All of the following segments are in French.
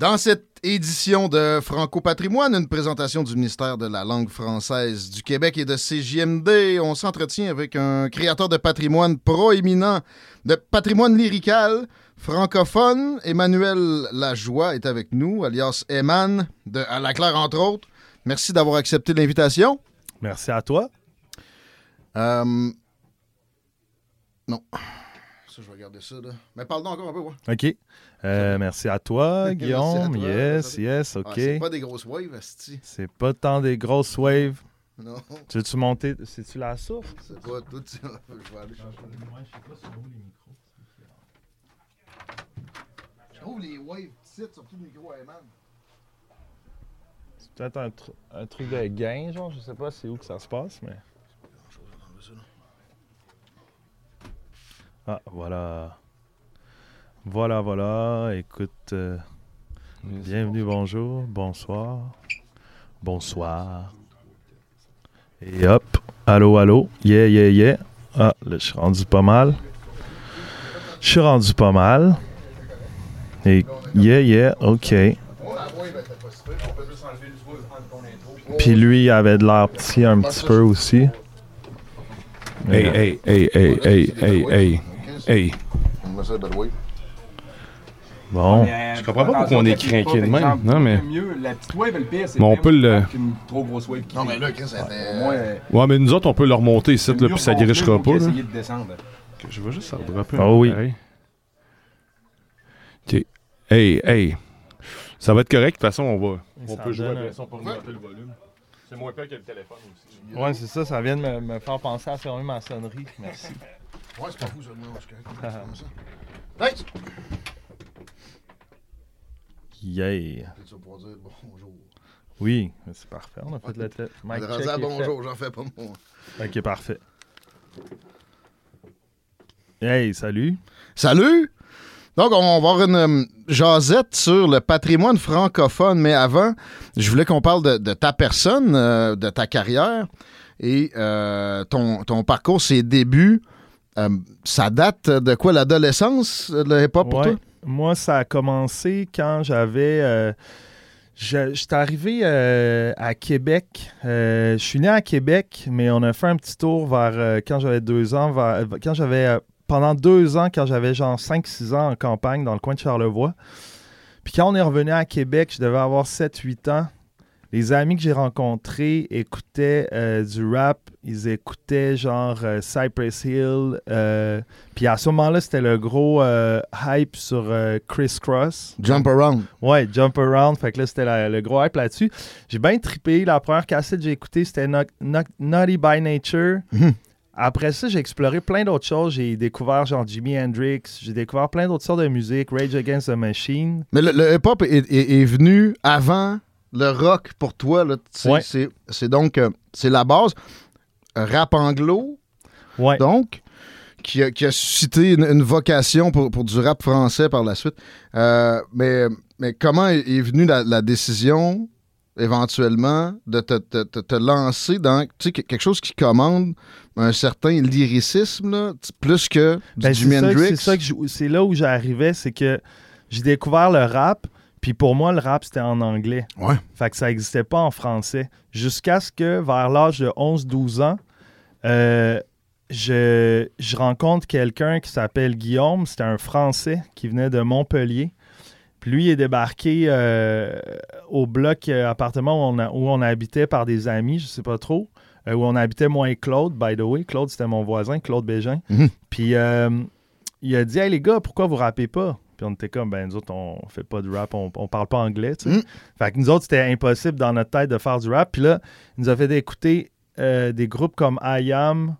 Dans cette édition de Franco Patrimoine, une présentation du ministère de la langue française du Québec et de CJMD, on s'entretient avec un créateur de patrimoine proéminent, de patrimoine lyrical, francophone. Emmanuel Lajoie est avec nous, alias Eman, de À la Claire, entre autres. Merci d'avoir accepté l'invitation. Merci à toi. Euh, Non. Ça, je vais regarder ça, là. Mais parle donc encore un peu, ouais. OK. Euh, merci à toi, Merci Guillaume. à toi. yes, yes, OK. Ah, c'est pas des grosses waves, asti. C'est pas tant des grosses waves. Non, Tu veux-tu monter? C'est-tu la source? c'est pas tout ça. Je vais aller chercher. Je trouve les waves petites, surtout le micro Ayman. C'est peut-être un, un truc de gain, genre. Je sais pas c'est où que ça se passe, mais... Ah, voilà. Voilà, voilà. Écoute, euh, bienvenue, bonjour, bonsoir, bonsoir. Et hop, allô, allô, yeah, yeah, yeah. Ah, là, je suis rendu pas mal. Je suis rendu pas mal. Et yeah, yeah, ok. Puis lui, il avait de l'air petit un petit peu aussi. Hey, hey, hey, hey, hey, hey, hey, hey. Ça. Bon. Je comprends pas pourquoi on est craqué de même. Non, mais. mieux, la petite wave, le pire, c'est Mais on peut le- trop grosse wave qui Non, mais là, Chris, moins, euh, Ouais, mais nous autres, on peut le remonter ici, c'est là, puis ça grichera pas, là. qu'essayer de descendre. Je vais juste redropper Ah un peu oui. Ok. Hey, hey. Ça va être correct, de toute façon, on va. On Ça peut jouer donne après un- ça pour augmenter le volume. C'est moins pire que le téléphone aussi. Ouais, c'est ça, ça vient de me, me faire penser à fermer ma sonnerie. Merci. Ouais, c'est pas fou, ça, moi, je suis correct. Comme ça. Thanks! Yeah. Tu vas pouvoir dire bonjour. Oui, c'est parfait. On a fait rendu check à est bonjour, j'en fais pas fait. Ok, parfait. Hey, salut. Salut! Donc, on va avoir une euh, jasette sur le patrimoine francophone, mais avant, je voulais qu'on parle de, de ta personne, euh, de ta carrière et euh, ton, ton parcours, ses débuts. Euh, ça date de quoi, l'adolescence, le hip-hop pour toi? Moi, ça a commencé quand j'avais. euh, arrivé euh, à Québec. Euh, je suis né à Québec, mais on a fait un petit tour vers quand j'avais deux ans. vers- quand j'avais. pendant deux ans, quand j'avais genre 5-6 ans en campagne dans le coin de Charlevoix. Puis quand on est revenu à Québec, je devais avoir 7-8 ans. Les amis que j'ai rencontrés écoutaient euh, du rap. Ils écoutaient genre euh, Cypress Hill. euh, puis à ce moment-là, c'était le gros hype sur Criss Cross. Jump around. Ouais, Jump Around. Fait que là, c'était le gros hype là-dessus. J'ai bien trippé. La première cassette que j'ai écoutée, c'était No- No- Naughty by Nature. Mhm. Après ça, j'ai exploré plein d'autres choses. J'ai découvert genre Jimi Hendrix. J'ai découvert plein d'autres sortes de musique. Rage Against the Machine. Mais le, le hip-hop est, est- est venu avant le rock pour toi. Ouais. C'est donc euh, c'est la base. Rap anglo, Ouais. donc, qui a, qui a suscité une, une vocation pour, pour du rap français par la suite. Euh, mais, mais comment est, venue la, la décision, éventuellement, de te, te- te- te lancer dans quelque chose qui commande un certain lyricisme, là, plus que du Ben, Jimi Hendrix? c'est là où j'arrivais, c'est que j'ai découvert le rap, puis pour moi, le rap, c'était en anglais. Ouais. Fait que ça n'existait pas en français. Jusqu'à ce que, vers l'âge de 11-12 ans, euh, je, je rencontre quelqu'un qui s'appelle Guillaume. C'était un Français qui venait de Montpellier. Puis lui il est débarqué euh, au bloc euh, appartement où on, a- où on habitait par des amis, je sais pas trop. euh, où on habitait moi et Claude, by the way. Claude, c'était mon voisin, Claude Bégin. Mhm. Puis il a dit Hey les gars, pourquoi vous rappez pas? Puis on était comme, ben nous autres, on fait pas de rap, on, on parle pas anglais, tu sais. Mhm. Fait que nous autres, c'était impossible dans notre tête de faire du rap. Puis là, il nous a fait écouter euh, des groupes comme I Am,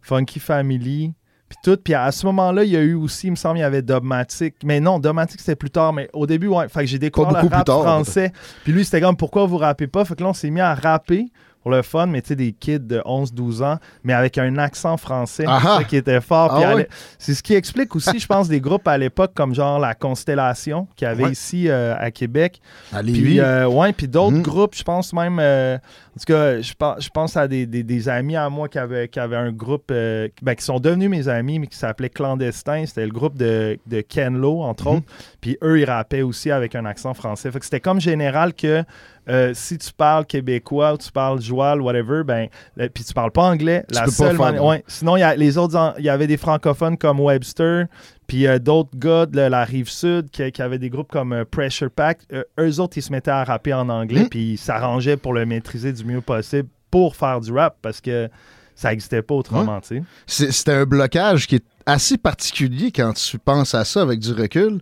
Funky Family, puis tout. Puis à ce moment-là, il y a eu aussi, il me semble, il y avait Dogmatic. Mais non, Dogmatic, c'était plus tard. Mais au début, ouais. Fait que j'ai découvert le rap tard. français. Puis lui, c'était comme, pourquoi vous rappez pas? Fait que là, on s'est mis à rapper pour le fun, mais tu sais, des kids de 11-12 ans, mais avec un accent français. Ah C'est ah! ça qui était fort. Ah C'est ce qui explique aussi, je pense, des groupes à l'époque comme genre La Constellation, qu'il y avait Ouais. ici euh, à Québec. À Puis, euh, ouais, puis d'autres Mhm. groupes, je pense même. euh, en tout cas, je pense, je pense à des, des- des amis à moi qui avaient, qui avaient un groupe, euh, ben, qui sont devenus mes amis, mais qui s'appelait Clandestin. C'était le groupe de, de Ken Lo, entre Mhm. autres. Puis eux, ils rappaient aussi avec un accent français. Fait que c'était comme général que euh, si tu parles québécois ou tu parles joual, whatever, ben, euh, puis tu parles pas anglais, Tu la peux pas seule faire ouais. Sinon, il y a les autres, il y avait des francophones comme Webster, puis euh, d'autres gars de la rive sud qui, qui avaient des groupes comme euh, Pressure Pack. Euh, eux autres, ils se mettaient à rapper en anglais, Mm. puis ils s'arrangeaient pour le maîtriser du mieux possible pour faire du rap parce que ça n'existait pas autrement, tu sais. C'est- C'était un blocage qui est assez particulier quand tu penses à ça avec du recul.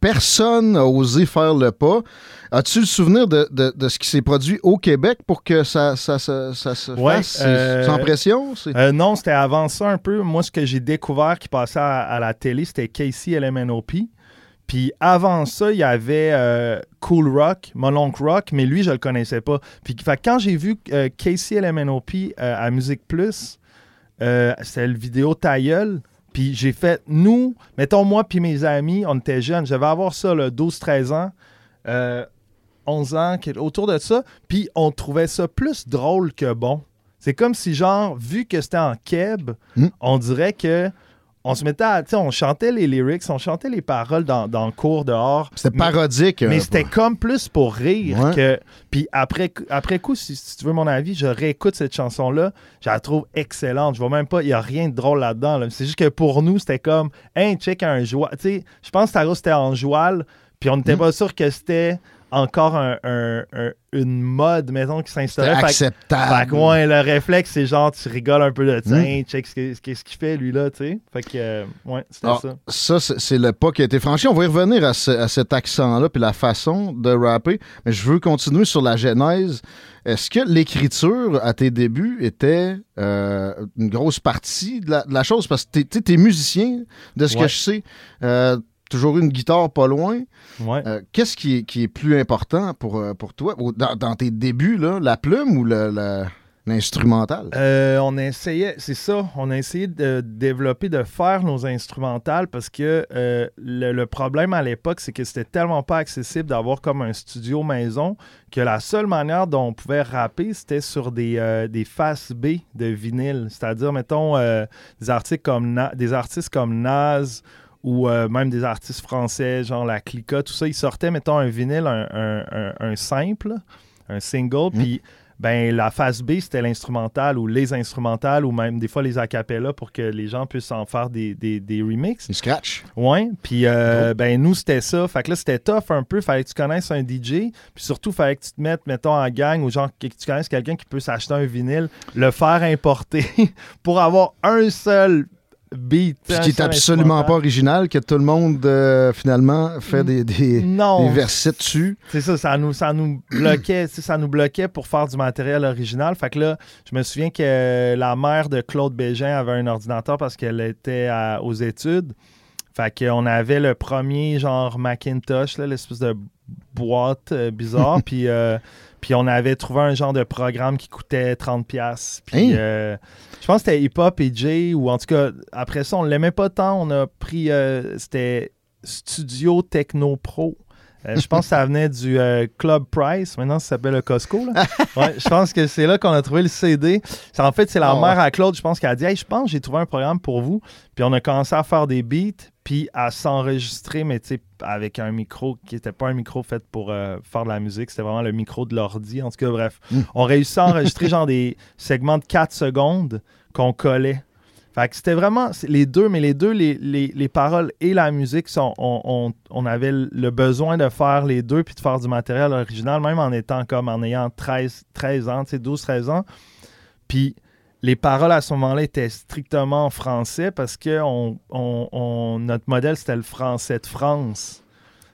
Personne n'a osé faire le pas. As-tu le souvenir de, de- de ce qui s'est produit au Québec pour que ça, ça, ça- ça se Ouais, fasse? Euh, sans pression? Euh, non, c'était avant ça un peu. Moi, ce que j'ai découvert qui passait à, à la télé, c'était Casey LMNOP. Puis avant ça, il y avait euh, Cool Rock, Mononcle Rock, mais lui, je le connaissais pas. Puis fait quand j'ai vu Casey LMNOP euh, à Musique Plus, c'était le vidéo Tailleul. Puis j'ai fait, nous, mettons moi puis mes amis, on était jeunes, je devais avoir ça, là, 12-13 ans, euh, 11 ans, autour de ça. Puis on trouvait ça plus drôle que bon. C'est comme si, genre, vu que c'était en keb, Mm. on dirait que on se mettait à, tu sais, on chantait les lyrics, on chantait les paroles dans, dans le cours dehors. C'était mais- parodique. mais euh, c'était comme plus pour rire Ouais. que. Puis après, après coup, si, si tu veux mon avis, je réécoute cette chanson-là. Je la trouve excellente. Je vois même pas, il n'y a rien de drôle là-dedans. là. C'est juste que pour nous, c'était comme, hey, check un joual. Tu sais, je pense que Taro, c'était en joual. Puis on Mm. n'était pas sûr que c'était encore un- un- un- une mode, mettons, qui s'installait. Acceptable. fait que, ouais, le réflexe, c'est genre, tu rigoles un peu de ça. Mm. Hey, check ce qu'il fait, lui, là, tu sais. Fait que, euh, ouais, c'était ça. Ça, c'est le pas qui a été franchi. On va y revenir à, ce- à cet accent-là puis la façon de rapper. Mais je veux continuer sur la genèse. Est-ce que l'écriture, à tes débuts, était euh, une grosse partie de la, de la chose? Parce que tu es musicien, de ce Ouais. que je sais. Euh, toujours une guitare pas loin. Ouais. Euh, Qu'est-ce qui est, qui est plus important pour, euh, pour toi? Dans, dans tes débuts, là, la plume ou l'instrumental? Euh, on essayait, c'est ça, on a essayé de développer, de faire nos instrumentales parce que euh, le, le problème à l'époque, c'est que c'était tellement pas accessible d'avoir comme un studio maison que la seule manière dont on pouvait rapper, c'était sur des, des faces B de vinyle. C'est-à-dire, mettons, des, artistes comme Na- des artistes comme Nas ou euh, même des artistes français, genre la Clica, tout ça, ils sortaient, mettons, un vinyle, un, un- un- un simple, un single, puis ben la phase B, c'était l'instrumental ou les instrumentales ou même des fois les acapellas pour que les gens puissent en faire des, des, des remixes. Une scratch? Ouais, puis euh, ben nous c'était ça. Fait que là c'était tough un peu, fallait que tu connaisses un DJ, puis surtout fallait que tu te mettes mettons en gang ou genre que tu connaisses quelqu'un qui peut s'acheter un vinyle, le faire importer pour avoir un seul beat. Puis qui est absolument pas original, que tout le monde, euh, finalement, fait des, des, Non, des versets dessus. C'est ça, ça nous, ça nous bloquait, ça nous bloquait pour faire du matériel original. Fait que là, je me souviens que la mère de Claude Bégin avait un ordinateur parce qu'elle était à- aux études. Fait qu'on avait le premier genre Macintosh, l'espèce de boîte euh, bizarre. puis, euh, puis on avait trouvé un genre de programme qui coûtait 30$. pièces Puis Hein? euh, je pense que c'était Hip Hop et J, ou en tout cas, après ça, on l'aimait pas tant. On a pris, euh, c'était Studio Techno Pro. Euh, je pense que ça venait du euh, Club Price. Maintenant, ça s'appelle le Costco. là. Ouais, je pense que c'est là qu'on a trouvé le CD. En fait, c'est la Oh. mère à Claude, je pense, qu'elle a dit Hey, je pense que j'ai trouvé un programme pour vous. Puis on a commencé à faire des beats, puis à s'enregistrer, mais tu sais, avec un micro qui n'était pas un micro fait pour euh, faire de la musique. C'était vraiment le micro de l'ordi. En tout cas, bref. Mm. On réussit à enregistrer genre des segments de 4 secondes qu'on collait. Fait que c'était vraiment les deux, mais les deux, les, les, les paroles et la musique, on, on, on avait le besoin de faire les deux puis de faire du matériel original, même en étant comme en ayant 13, 13 ans, tu sais, 12, 13 ans. Puis les paroles à ce moment-là étaient strictement en français parce que on- on- notre modèle, c'était le français de France.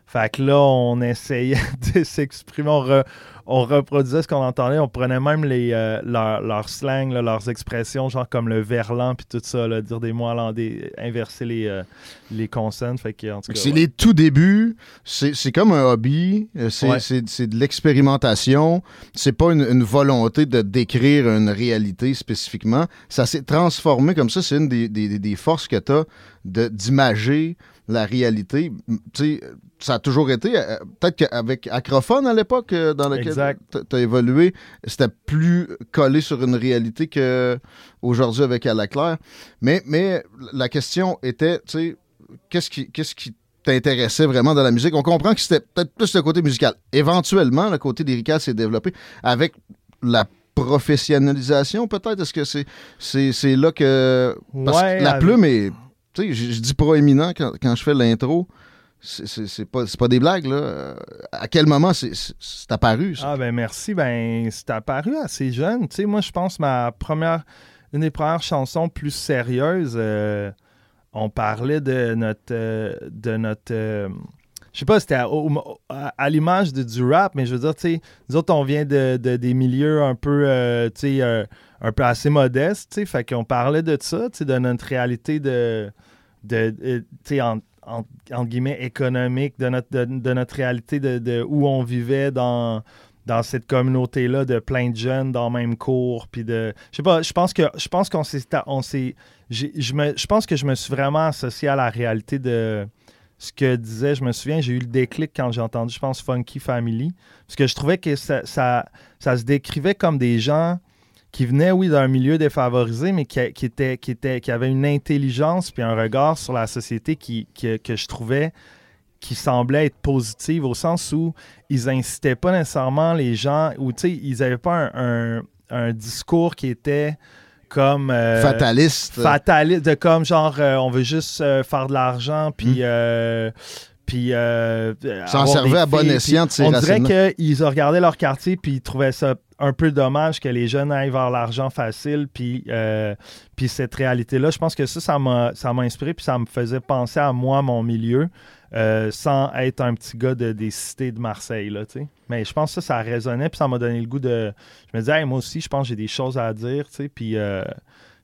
Fait que là, on essayait de s'exprimer, on, re- on reproduisait ce qu'on entendait, on prenait même les, euh, leur, leur slang, là, leurs expressions, genre comme le verlan puis tout ça, là, dire des mots hollandais, inverser les, euh, les consonnes. Fait que, en tout cas, C'est ouais. les tout débuts. C'est c'est comme un hobby. euh, C'est Ouais. c'est- c'est de l'expérimentation. C'est pas une, une volonté de décrire une réalité spécifiquement. Ça s'est transformé comme ça. C'est une des, des- des forces que tu as d'imager la réalité. Tu sais, ça a toujours été, euh, peut-être qu'avec Acrophone à l'époque, euh, dans lequel tu as évolué, c'était plus collé sur une réalité qu'aujourd'hui avec À la Claire. Mais, mais la question était, tu sais, qu'est-ce qui, qu'est-ce qui t'intéressait vraiment dans la musique? On comprend que c'était peut-être plus le côté musical. Éventuellement, le côté lyrical s'est développé avec la professionnalisation, peut-être? Est-ce que c'est, c'est, c'est là que. Parce Ouais, que la avec- plume est. Tu sais, je je dis proéminent quand, quand je fais l'intro. C'est, pas, pas des blagues, là. Euh, À quel moment c'est, apparu? Ah ben merci, ben c'est apparu assez jeune. Tu sais, moi je pense ma première, une des premières chansons plus sérieuses, euh, on parlait de notre, euh, de notre, je sais pas, c'était à, l'image de- du rap, mais je veux dire, tu sais, nous autres on vient de, de- des milieux un peu, tu sais, un peu assez modestes, tu sais, fait qu'on parlait de ça, tu sais, de notre réalité de, de, euh, tu sais, en, en- entre guillemets, économique, de notre, de, notre réalité de, de où on vivait dans, dans cette communauté-là de plein de jeunes dans le même cours. Puis de. Je pas, je pense que je pense qu'on s'est. On s'est je, me, je pense que je me suis vraiment associé à la réalité de ce que disait. Je me souviens, j'ai eu le déclic quand j'ai entendu, je pense, Funky Family. Parce que je trouvais que ça, ça, ça se décrivait comme des gens qui venaient, oui, d'un milieu défavorisé, mais qui, qui, étaient, qui, avaient une intelligence puis un regard sur la société qui, qui- que je trouvais qui semblait être positive au sens où ils incitaient pas nécessairement les gens, ou tu sais, ils avaient pas un, un- un discours qui était comme... euh, Fataliste. fataliste, de comme genre, euh, on veut juste euh, faire de l'argent, puis... euh, puis euh, Ça en avoir servait à bon escient de ces On dirait qu'ils regardaient leur quartier, puis ils trouvaient ça un peu dommage que les jeunes aillent vers l'argent facile, puis, euh, puis cette réalité-là. Je pense que ça, ça m'a, ça m'a inspiré, puis ça me faisait penser à moi, mon milieu, euh, sans être un petit gars de, des cités de Marseille, là, tu sais. Mais je pense que ça, ça résonnait, puis ça m'a donné le goût de... Je me disais, Hey, moi aussi, je pense que j'ai des choses à dire, tu sais, puis...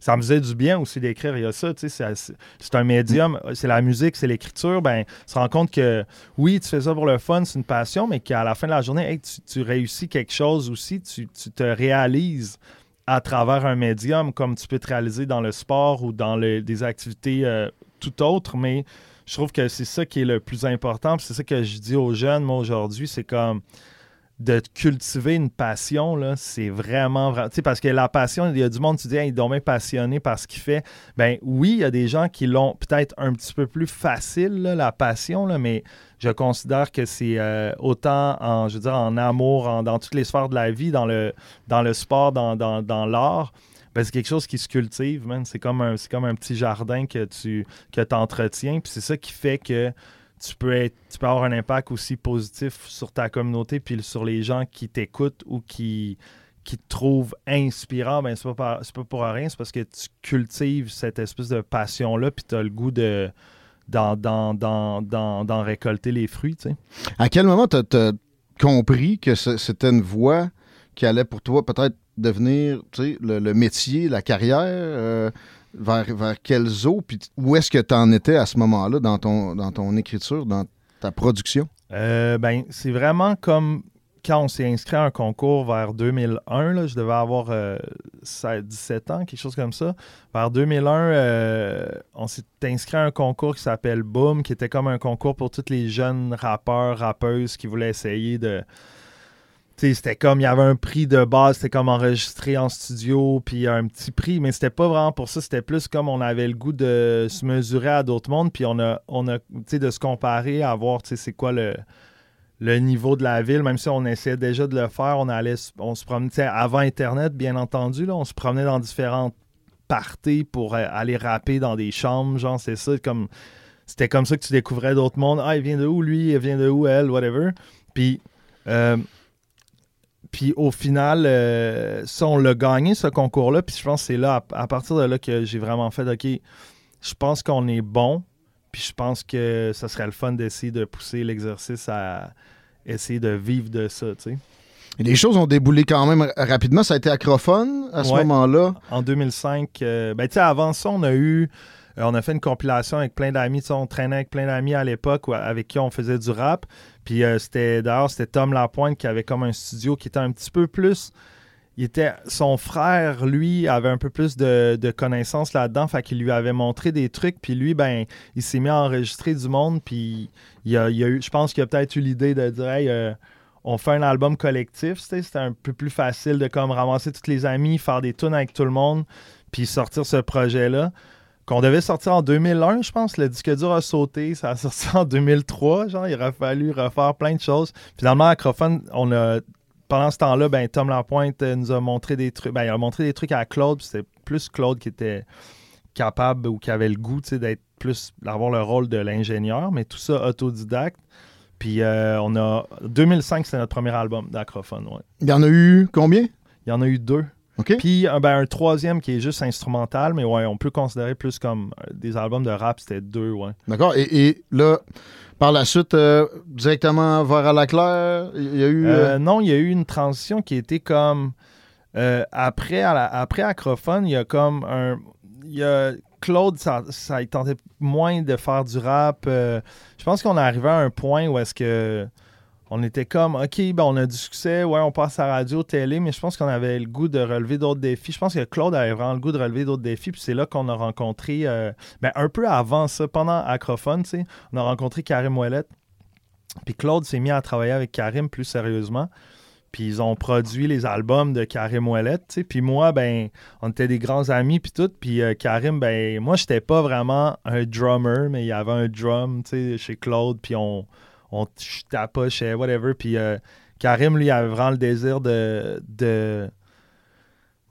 ça me faisait du bien aussi d'écrire. Il y a ça, tu sais, c'est- un médium, c'est la musique, c'est l'écriture. Ben, tu te rends compte que oui, tu fais ça pour le fun, c'est une passion, mais qu'à la fin de la journée, tu, réussis quelque chose aussi, tu, te réalises à travers un médium comme tu peux te réaliser dans le sport ou dans des activités euh, tout autres. Mais je trouve que c'est ça qui est le plus important. C'est ça que je dis aux jeunes, moi, aujourd'hui, c'est comme de cultiver une passion, c'est vraiment, vraiment... Tu sais, parce que la passion, il y a du monde, tu dis, hey, il est donc bien passionné par ce qu'il fait. Ben oui, il y a des gens qui l'ont peut-être un petit peu plus facile, la passion, là, mais je considère que c'est euh, autant en, je veux dire, en amour, dans toutes les sphères de la vie, dans le, dans le sport, dans, dans, dans l'art. Ben, c'est quelque chose qui se cultive. C'est comme un, c'est comme un petit jardin que tu que entretiens. Puis c'est ça qui fait que tu peux, être, tu peux avoir un impact aussi positif sur ta communauté puis sur les gens qui t'écoutent ou qui, qui te trouvent inspirant. Ben, c'est pas, pas pour rien, c'est parce que tu cultives cette espèce de passion-là puis tu as le goût de d'en, récolter les fruits, tu sais. À quel moment tu as compris que c'était une voie qui allait pour toi peut-être devenir tu sais, le, le métier, la carrière, euh, vers, vers quelles eaux, puis où est-ce que tu en étais à ce moment-là dans ton, dans ton écriture, dans ta production? Euh, ben, c'est vraiment comme quand on s'est inscrit à un concours vers 2001, là, je devais avoir euh, 16 17 ans, quelque chose comme ça. Vers 2001, euh, on s'est inscrit à un concours qui s'appelle Boom, qui était comme un concours pour tous les jeunes rappeurs, rappeuses qui voulaient essayer de... C'était comme, il y avait un prix de base, c'était comme enregistré en studio, puis un petit prix, mais c'était pas vraiment pour ça, c'était plus comme on avait le goût de se mesurer à d'autres mondes, puis on a, on a tu sais, de se comparer, à voir, tu sais, c'est quoi le, le niveau de la ville, même si on essayait déjà de le faire, on allait, on se promenait, tu sais, avant Internet, bien entendu, là, on se promenait dans différentes party pour euh, aller rapper dans des chambres. Genre, c'est ça, comme. C'était comme ça que tu découvrais d'autres mondes. Ah, il vient de où, lui? Il vient de où, elle? Whatever. Puis. euh, puis au final, euh, ça, on l'a gagné, ce concours-là. Puis je pense que c'est là, à, à partir de là, que j'ai vraiment fait, OK, je pense qu'on est bon. Puis je pense que ça serait le fun d'essayer de pousser l'exercice à essayer de vivre de ça, tu sais. Et les choses ont déboulé quand même rapidement. Ça a été acrophone à ce Ouais. moment-là. En 2005, euh, ben tu sais, avant ça, on a eu, euh, on a fait une compilation avec plein d'amis. On traînait avec plein d'amis à l'époque avec qui on faisait du rap. Puis euh, c'était, d'ailleurs, c'était Tom Lapointe qui avait comme un studio qui était un petit peu plus. Il était, son frère, lui, avait un peu plus de, connaissances là-dedans. Fait qu'il lui avait montré des trucs. Puis lui, ben, il s'est mis à enregistrer du monde. Puis il a, eu, je pense qu'il a peut-être eu l'idée de dire, hey, euh, on fait un album collectif. C'était un peu plus facile de comme ramasser tous les amis, faire des tunes avec tout le monde, puis sortir ce projet-là. Qu'on devait sortir en 2001, je pense. Le disque dur a sauté. Ça a sorti en 2003. Genre, il aurait fallu refaire plein de choses. Finalement, Acrophone, on a. Pendant ce temps-là, ben, Tom Lapointe euh, nous a montré des trucs. Ben, il a montré des trucs à Claude. puis C'était plus Claude qui était capable ou qui avait le goût d'être plus. d'avoir le rôle de l'ingénieur, mais tout ça autodidacte. Puis euh, on a. 2005, c'est notre premier album d'Acrophone, ouais. Il y en a eu combien? Il y en a eu deux. Puis euh, ben, un troisième qui est juste instrumental, mais ouais, on peut considérer plus comme euh, des albums de rap, c'était deux, ouais. D'accord. Et, et là, par la suite, euh, directement vers à la claire, il y a eu. Euh, euh, non, il y a eu une transition qui était comme. après, à la- après Acrophone, il y a comme un. Il y a Claude, ça, ça il tentait moins de faire du rap. je pense qu'on est arrivé à un point où est-ce que. On était comme, OK, ben on a du succès, ouais, on passe à radio, télé, mais je pense qu'on avait le goût de relever d'autres défis. Je pense que Claude avait vraiment le goût de relever d'autres défis, puis c'est là qu'on a rencontré, euh, ben un peu avant ça, pendant Acrophone, on a rencontré Karim Ouellette. Puis Claude s'est mis à travailler avec Karim plus sérieusement. Puis ils ont produit les albums de Karim Ouellette. Puis moi, ben, on était des grands amis, puis tout. Puis euh, Karim, ben, moi, j'étais pas vraiment un drummer, mais il y avait un drum, tu chez Claude. Puis on, on je tapochais, whatever. Puis euh, Karim, lui, avait vraiment le désir de, de,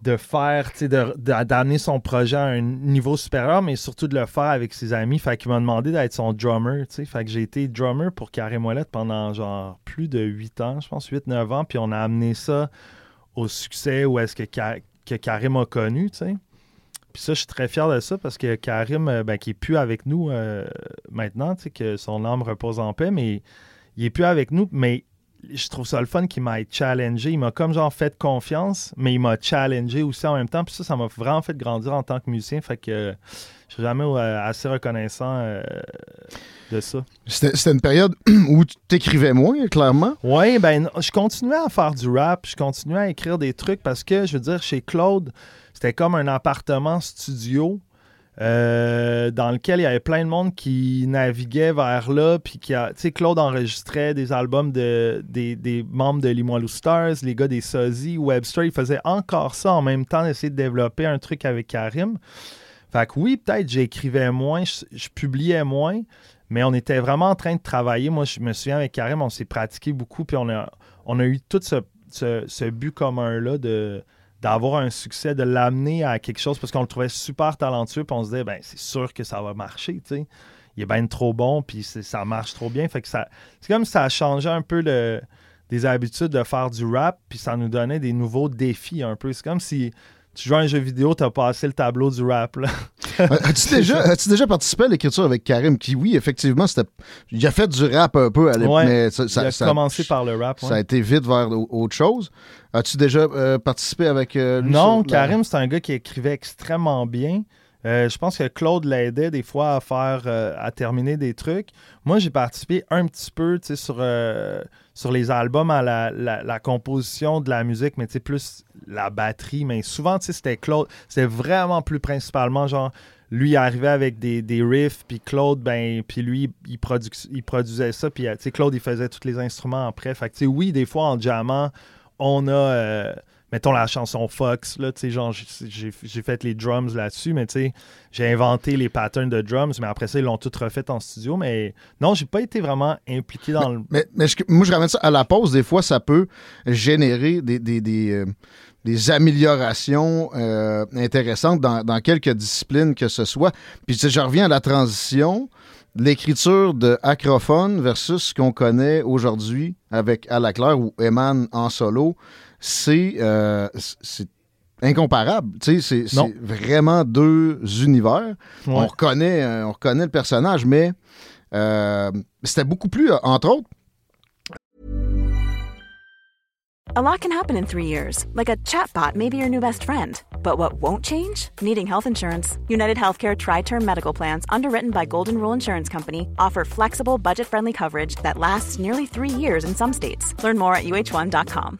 de faire, d'amener son projet à un niveau supérieur, mais surtout de le faire avec ses amis. Fait qu'il m'a demandé d'être son drummer. Fait que j'ai été drummer pour Karim Ouellette pendant genre plus de 8 ans, je pense 8-9 ans, puis on a amené ça au succès où est-ce que, que Karim a connu, tu sais. Puis ça, je suis très fier de ça parce que Karim, euh, ben, qui est plus avec nous euh, maintenant, tu sais, que son âme repose en paix, mais il est plus avec nous, mais je trouve ça le fun qu'il m'a challengé. Il m'a comme genre fait confiance, mais il m'a challengé aussi en même temps. Puis ça, ça m'a vraiment fait grandir en tant que musicien. Fait que je suis jamais euh, assez reconnaissant euh, de ça. C'était une période où tu t'écrivais moins, clairement. Oui, ben, je continuais à faire du rap, je continuais à écrire des trucs parce que, je veux dire, chez Claude, c'était comme un appartement studio euh, dans lequel il y avait plein de monde qui naviguait vers là. Puis qui Claude enregistrait des albums de, des, des membres de Limoilou Stars, les gars des Sozy, Webster. Il faisait encore ça en même temps d'essayer de développer un truc avec Karim. Fait que oui, peut-être j'écrivais moins, je, je publiais moins, mais on était vraiment en train de travailler. Moi, je me souviens avec Karim, on s'est pratiqué beaucoup, puis on a, on a eu tout ce, ce- ce but commun-là de d'avoir un succès, de l'amener à quelque chose parce qu'on le trouvait super talentueux, puis on se disait, ben c'est sûr que ça va marcher, tu sais. Il est bien trop bon, puis ça marche trop bien. Fait que ça, c'est comme ça a un peu des habitudes de faire du rap, puis ça nous donnait des nouveaux défis un peu. C'est comme si tu joues à un jeu vidéo, t'as passé le tableau du rap, là. Euh, As-tu déjà, as-tu déjà participé à l'écriture avec Karim, qui, oui, effectivement, c'était. Il a fait du rap un peu à l'époque, Ouais, mais ça, Il a ça- commencé par le rap. ça a été vite vers au- autre chose. As-tu déjà euh, participé avec euh, lui Non, sur Karim, c'est un gars qui écrivait extrêmement bien. Euh, je pense que Claude l'aidait des fois à faire, à terminer des trucs. Moi, j'ai participé un petit peu, tu sais, sur, sur les albums à la, composition de la musique, mais plus la batterie. Mais souvent, c'était Claude. C'était vraiment plus principalement, genre, lui, il arrivait avec des, riffs, puis Claude, ben, puis lui, il, il produisait ça, puis, euh, Claude, il faisait tous les instruments après. Fait que, tu sais, oui, des fois, en jammant, on a... euh, mettons la chanson Fox, là, tu sais, genre, j'ai- fait les drums là-dessus, mais tu sais, j'ai inventé les patterns de drums, mais après ça, ils l'ont tout refait en studio. Mais non, j'ai pas été vraiment impliqué dans le. Mais, mais je- moi, je ramène ça à la pause. Des fois, ça peut générer des, des, des, euh, des améliorations euh, intéressantes dans, dans quelques disciplines que ce soit. Puis, tu sais, je reviens à la transition. L'écriture de acrophone versus ce qu'on connaît aujourd'hui avec À la Claire ou Eman en solo, c'est euh, incomparable. Tu sais, c'est vraiment deux univers. On, Ouais. reconnaît, euh, on reconnaît le personnage, mais euh, c'était beaucoup plus, euh, entre autres, A lot can happen in three years, like a chatbot may be your new best friend. But what won't change? Needing health insurance. United Healthcare Tri Term Medical Plans, underwritten by Golden Rule Insurance Company, offer flexible, budget friendly coverage that lasts nearly three years in some states. Learn more at uh1.com.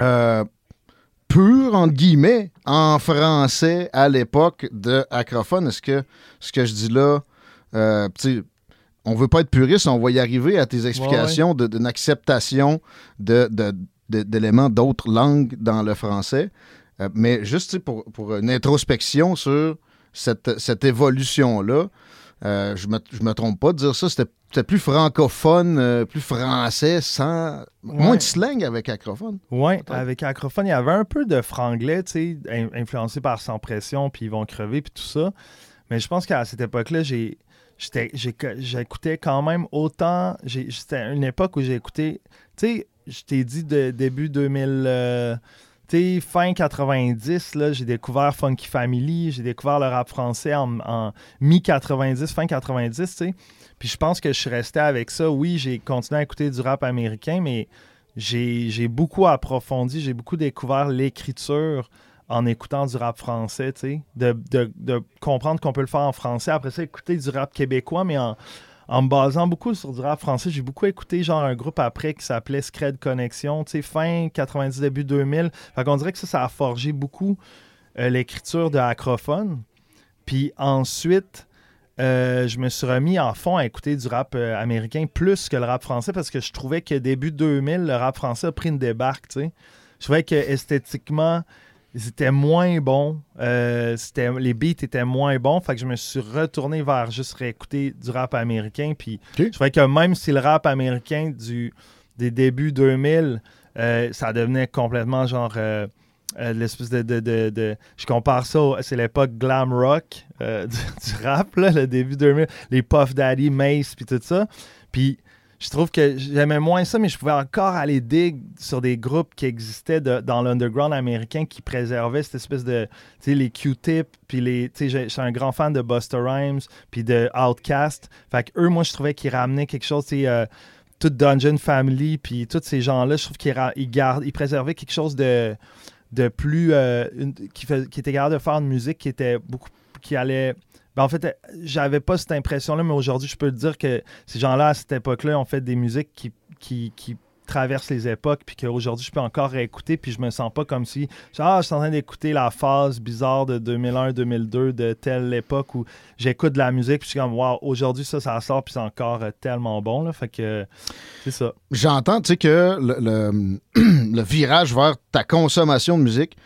Euh, pur, entre guillemets, en français à l'époque de Acrophone. Est-ce que ce que je dis là, euh, on veut pas être puriste, on va y arriver à tes explications de- d'une acceptation de, de- de- d'éléments d'autres langues dans le français. Euh, mais juste pour, pour une introspection sur cette, cette évolution-là, euh, je me, je me trompe pas de dire ça, c'était, plus francophone, euh, plus français, sans moins de slang avec acrophone. Peut-être. avec Acrophone, il y avait un peu de franglais, tu sais, in- influencé par Sans Pression, puis Ils vont crever, puis tout ça. Mais je pense qu'à cette époque-là, j'ai, j'écoutais quand même autant. j'ai- C'était une époque où j'ai écouté. Tu sais, je t'ai dit de début 2000. euh, fin 90, là, j'ai découvert Funky Family, j'ai découvert le rap français en, en mi-90, fin 90, tu sais. Puis je pense que je suis resté avec ça. Oui, j'ai continué à écouter du rap américain, mais j'ai beaucoup approfondi, j'ai beaucoup découvert l'écriture en écoutant du rap français, de- de comprendre qu'on peut le faire en français. Après ça, écouter du rap québécois, mais en, en me basant beaucoup sur du rap français. J'ai beaucoup écouté genre un groupe après qui s'appelait Scred Connexion, tu sais, fin 90, début 2000. Fait qu'on dirait que ça, ça a forgé beaucoup euh, l'écriture de Acrophone. Puis ensuite, euh, je me suis remis en fond à écouter du rap euh, américain plus que le rap français parce que je trouvais que début 2000, le rap français a pris une débarque. Je trouvais que esthétiquement, c'était moins bon. Euh, c'était, les beats étaient moins bons. Fait que je me suis retourné vers juste réécouter du rap américain. Puis je trouvais que même si le rap américain du, des débuts 2000, euh, ça devenait complètement genre. euh, euh, l'espèce de, de, de- de- Je compare ça, au- c'est l'époque glam rock du, du rap, là, le début 2000, les Puff Daddy, Mace, puis tout ça. Puis je trouve que j'aimais moins ça, mais je pouvais encore aller dig sur des groupes qui existaient dans l'underground américain qui préservaient cette espèce de, tu sais, les Q-Tip, puis les, tu sais, je suis un grand fan de Buster Rhymes, puis de Outkast. Fait que eux, moi, je trouvais qu'ils ramenaient quelque chose, tu sais, euh, tout Dungeon Family, puis tous ces gens-là, je trouve qu'ils gardent, ils préservaient quelque chose de, de plus, euh, qui, qui était capable de faire une musique qui était beaucoup, qui allait ben, en fait, euh, j'avais pas cette impression-là, mais aujourd'hui, je peux te dire que ces gens-là, à cette époque-là, ont fait des musiques qui, qui, qui traversent les époques, puis qu'aujourd'hui, je peux encore réécouter, puis je me sens pas comme si, ah, je suis en train d'écouter la phase bizarre de 2001-2002 de telle époque où j'écoute de la musique, puis je suis comme, waouh, aujourd'hui, ça, ça sort, puis c'est encore euh, tellement bon, là. Fait que, c'est ça. J'entends, tu sais, que le- le virage vers ta consommation de musique,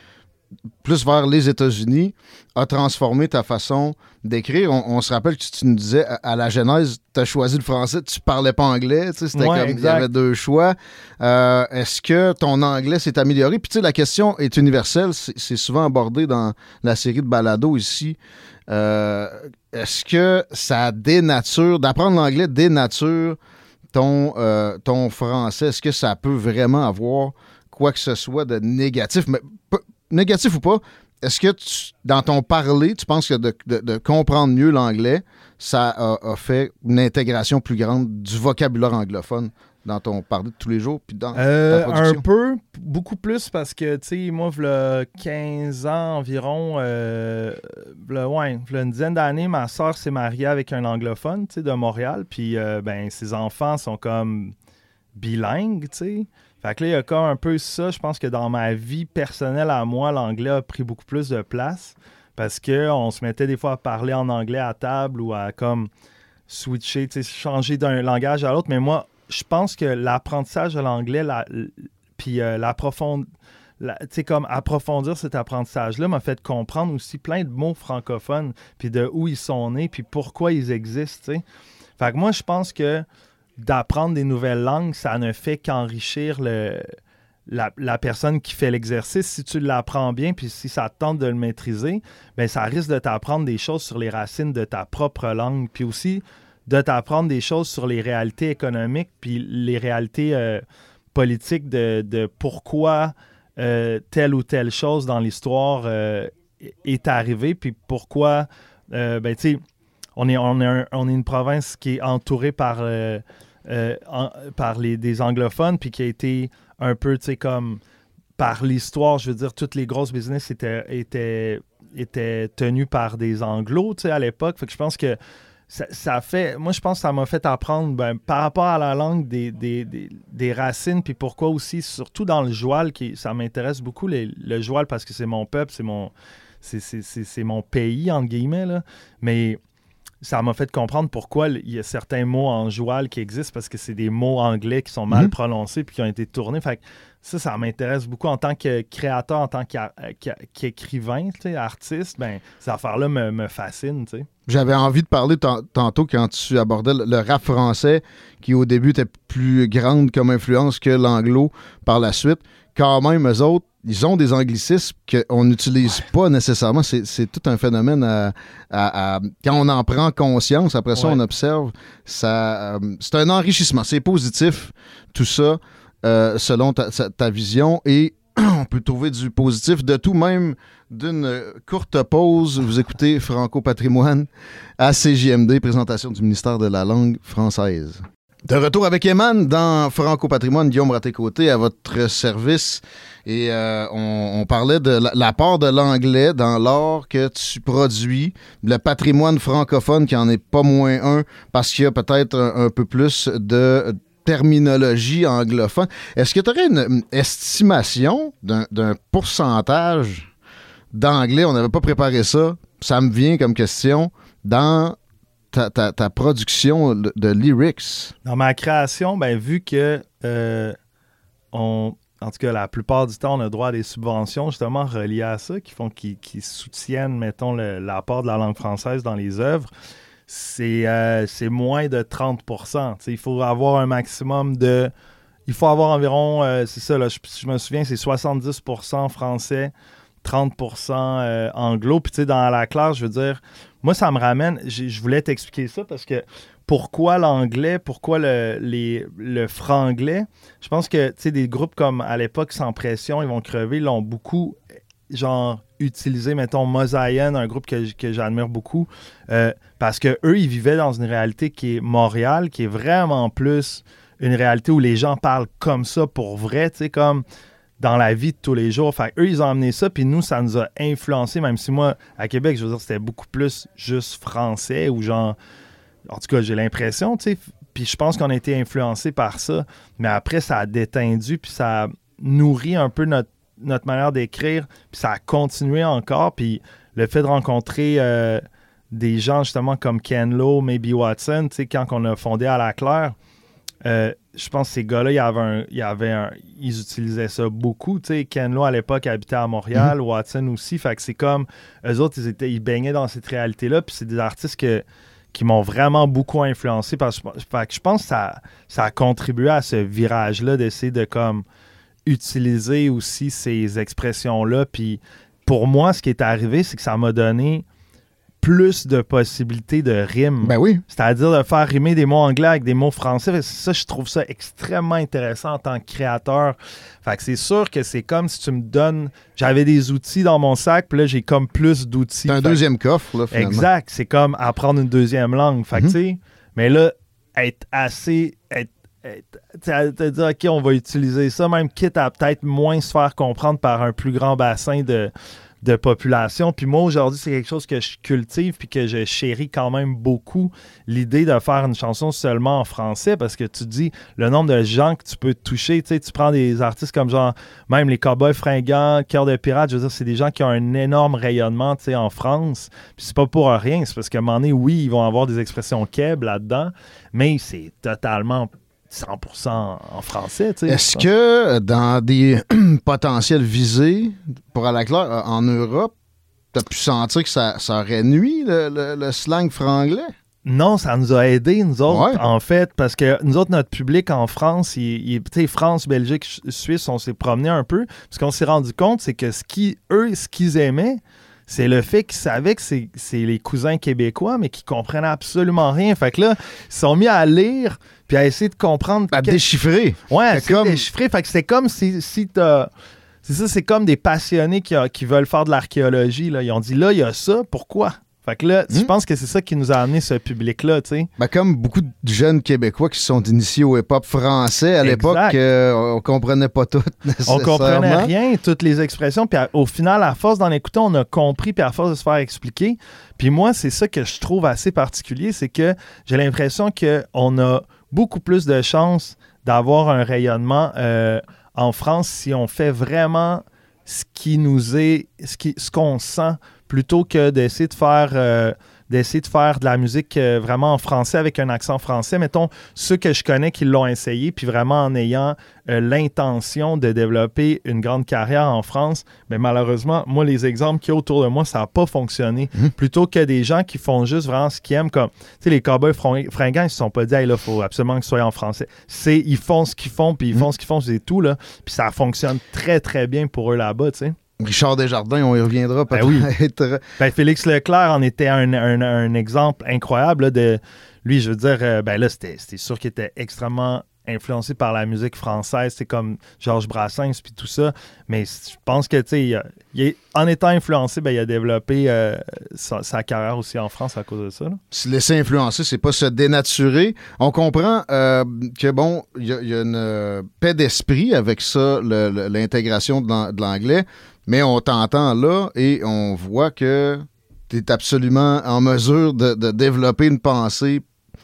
plus vers les États-Unis, a transformé ta façon d'écrire. On, on se rappelle que tu nous disais, à, à la genèse, tu as choisi le français, tu parlais pas anglais, tu sais, c'était Ouais, comme, il y avait deux choix. Euh, Est-ce que ton anglais s'est amélioré? Puis, tu sais, la question est universelle, c'est souvent abordé dans la série de balados ici. Euh, Est-ce que ça dénature, d'apprendre l'anglais dénature ton, euh, ton français, est-ce que ça peut vraiment avoir quoi que ce soit de négatif? Mais négatif ou pas, est-ce que tu- dans ton parler, tu penses que de, de- de comprendre mieux l'anglais, ça a, a fait une intégration plus grande du vocabulaire anglophone dans ton parler de tous les jours puis dans Euh, ta production? un peu, beaucoup plus parce que, tu sais, moi, v'là 15 ans environ, euh, v'là, ouais, v'là une dizaine d'années, ma soeur s'est mariée avec un anglophone, tu sais, de Montréal. Puis, euh, ben, ses enfants sont comme bilingues, tu sais. Fait que là, il y a comme un peu ça. Je pense que dans ma vie personnelle à moi, l'anglais a pris beaucoup plus de place parce qu'on se mettait des fois à parler en anglais à table ou à comme switcher, changer d'un langage à l'autre. Mais moi, je pense que l'apprentissage de l'anglais, la- puis euh, la- comme approfondir cet apprentissage-là m'a fait comprendre aussi plein de mots francophones, puis de où ils sont nés, puis pourquoi ils existent, tu sais. Fait que moi, je pense que d'apprendre des nouvelles langues, ça ne fait qu'enrichir le, la, personne qui fait l'exercice. Si tu l'apprends bien, puis si ça te tente de le maîtriser, ben ça risque de t'apprendre des choses sur les racines de ta propre langue, puis aussi de t'apprendre des choses sur les réalités économiques, puis les réalités euh, politiques de, de pourquoi euh, telle ou telle chose dans l'histoire euh, est arrivée, puis pourquoi, ben, tu sais, on est, on, est on est une province qui est entourée par, euh, par les, des anglophones, puis qui a été un peu, tu sais, comme par l'histoire, je veux dire, toutes les grosses business étaient, étaient, étaient tenues par des anglos, tu sais, à l'époque. Fait que je pense que ça, fait, moi, je pense que ça m'a fait apprendre ben, par rapport à la langue des, racines, puis pourquoi aussi, surtout dans le joual, qui, ça m'intéresse beaucoup, le joual, parce que c'est mon peuple, c'est mon pays, entre guillemets, là. mais ça m'a fait comprendre pourquoi il y a certains mots en joual qui existent, parce que c'est des mots anglais qui sont mal Mhm. prononcés, puis qui ont été tournés. Fait que ça, ça m'intéresse beaucoup en tant que créateur, en tant qu'a- qu'écrivain, artiste, ben, ces affaires-là me, me fascinent. J'avais envie de parler tan- tantôt quand tu abordais le, le rap français, qui au début était plus grande comme influence que l'anglo par la suite. Quand même, eux autres, ils ont des anglicismes qu'on n'utilise pas nécessairement. C'est tout un phénomène à, à- à- Quand on en prend conscience, après ça, Ouais. on observe, ça, euh, c'est un enrichissement. C'est positif, tout ça, euh, selon ta, ta vision. Et on peut trouver du positif de tout, même d'une courte pause. Vous écoutez Franco Patrimoine à CJMD, présentation du ministère de la langue française. De retour avec Eman dans Franco Patrimoine, Guillaume Raté-Côté à votre service. Et euh, on, on parlait de la- l'apport de l'anglais dans l'art que tu produis, le patrimoine francophone qui en est pas moins un parce qu'il y a peut-être un, peu plus de terminologie anglophone. Est-ce que tu aurais une, estimation d'un d'un pourcentage d'anglais? On n'avait pas préparé ça. Ça me vient comme question dans ta, ta- ta production de, lyrics? Dans ma création, ben, vu que euh, on, en tout cas, la plupart du temps, on a droit à des subventions justement reliées à ça, qui font qui, soutiennent, mettons, l'apport de la langue française dans les œuvres. C'est euh, moins de 30 Tu sais, Il faut avoir un maximum de. Il faut avoir environ, euh, c'est ça, là, je, je me souviens, c'est 70% français, 30% euh, anglo. Puis, tu sais, dans la classe, je veux dire, moi, ça me ramène, je voulais t'expliquer ça parce que pourquoi l'anglais, pourquoi le, les- le franglais? Je pense que, tu sais, des groupes comme à l'époque Sans Pression, ils vont crever, l'ont beaucoup, genre, utilisé, mettons, Mosaïen, un groupe que, que j'admire beaucoup, euh, parce que eux, ils vivaient dans une réalité qui est Montréal, qui est vraiment plus une réalité où les gens parlent comme ça pour vrai, tu sais, comme dans la vie de tous les jours. Fait eux, ils ont amené ça, puis nous, ça nous a influencé, même si moi, à Québec, je veux dire, c'était beaucoup plus juste français ou genre. En tout cas, j'ai l'impression, tu sais. Puis je pense qu'on a été influencé par ça. Mais après, ça a détendu, puis ça a nourri un peu notre, notre manière d'écrire, puis ça a continué encore. Puis le fait de rencontrer euh, des gens, justement, comme Ken Lo, Maybe Watson, tu sais, quand on a fondé à la Claire, euh, je pense que ces gars-là, il y avait un- il y avait un- ils utilisaient ça beaucoup. Tu sais, Ken Lo, à l'époque, habitait à Montréal, Watson aussi. Fait que c'est comme, eux autres, ils, étaient, ils baignaient dans cette réalité-là. Puis c'est des artistes que, qui m'ont vraiment beaucoup influencé. Parce, que je- fait que je pense que ça, ça a contribué à ce virage-là d'essayer de comme utiliser aussi ces expressions-là. Puis pour moi, ce qui est arrivé, c'est que ça m'a donné plus de possibilités de rimes. Ben oui. C'est-à-dire de faire rimer des mots anglais avec des mots français. Ça, je trouve ça extrêmement intéressant en tant que créateur. Fait que c'est sûr que c'est comme si tu me donnes. J'avais des outils dans mon sac, puis là, j'ai comme plus d'outils. C'est un Fait deuxième coffre, là, finalement. Exact. C'est comme apprendre une deuxième langue. Fait que, Mhm. tu sais, mais là, être assez. Être te dire, OK, on va utiliser ça, même quitte à peut-être moins se faire comprendre par un plus grand bassin de, de population. Puis moi, aujourd'hui, c'est quelque chose que je cultive puis que je chéris quand même beaucoup l'idée de faire une chanson seulement en français parce que tu dis le nombre de gens que tu peux toucher. Tu sais, tu prends des artistes comme genre, même les Cowboys fringants, Cœur de Pirate, je veux dire, c'est des gens qui ont un énorme rayonnement, tu sais, en France. Puis c'est pas pour rien, c'est parce qu'à un moment donné, oui, ils vont avoir des expressions keb là-dedans, mais c'est totalement 100% en français. tu sais. Est-ce que dans des potentiels visés pour à la claire euh, en Europe, t'as pu sentir que ça, ça aurait nuit le, le- le slang franglais? Non, ça nous a aidés, nous autres, Ouais. en fait, parce que nous autres, notre public en France, il, il- France, Belgique, Suisse, on s'est promené un peu. Ce qu'on s'est rendu compte, c'est que ce qui, eux, ce qu'ils aimaient, c'est le fait qu'ils savaient que c'est c'est les cousins québécois, mais qu'ils comprenaient absolument rien. Fait que là, ils se sont mis à lire puis à essayer de comprendre. À quel- déchiffrer. Ouais, comme- déchiffré. Fait que c'est comme si, si t'as. C'est ça, c'est comme des passionnés qui, qui veulent faire de l'archéologie. là. Ils ont dit là, il y a ça, pourquoi? Fait que là, je Hmm? pense que c'est ça qui nous a amené ce public-là, tu sais? Ben, comme beaucoup de jeunes Québécois qui se sont initiés au hip-hop français à l'époque, euh, on comprenait pas tout On comprenait rien, toutes les expressions. Puis à- au final, à force d'en écouter, on a compris, puis à force de se faire expliquer. Puis moi, c'est ça que je trouve assez particulier, c'est que j'ai l'impression qu'on a beaucoup plus de chances d'avoir un rayonnement euh, en France si on fait vraiment ce qui nous est, ce qu'on sent, plutôt que d'essayer de faire... d'essayer de faire de la musique euh, vraiment en français avec un accent français. Mettons, ceux que je connais qui l'ont essayé, puis vraiment en ayant euh, l'intention de développer une grande carrière en France, mais malheureusement, moi, les exemples qu'il y a autour de moi, ça n'a pas fonctionné. Plutôt que des gens qui font juste vraiment ce qu'ils aiment, comme, tu sais, les cowboys fring- fringants, ils se sont pas dit, hey, là, faut absolument que ce soit en français. C'est, ils font ce qu'ils font, puis ils font ce qu'ils font, c'est tout, là. Puis ça fonctionne très, très bien pour eux là-bas, tu sais. Richard Desjardins, on y reviendra Ben peut-être. oui. Ben, Félix Leclerc en était un, un- un exemple incroyable là, de lui, je veux dire, euh, ben là, c'était sûr qu'il était extrêmement influencé par la musique française, c'est comme Georges Brassens puis tout ça, mais je pense que, tu sais, en étant influencé, ben, il a développé euh, sa, sa carrière aussi en France à cause de ça. là. se laisser influencer, c'est pas se dénaturer. On comprend euh, que, bon, il y, a- il y a une euh, paix d'esprit avec ça, l'intégration de l'anglais, mais on t'entend là et on voit que tu es absolument en mesure de, développer une pensée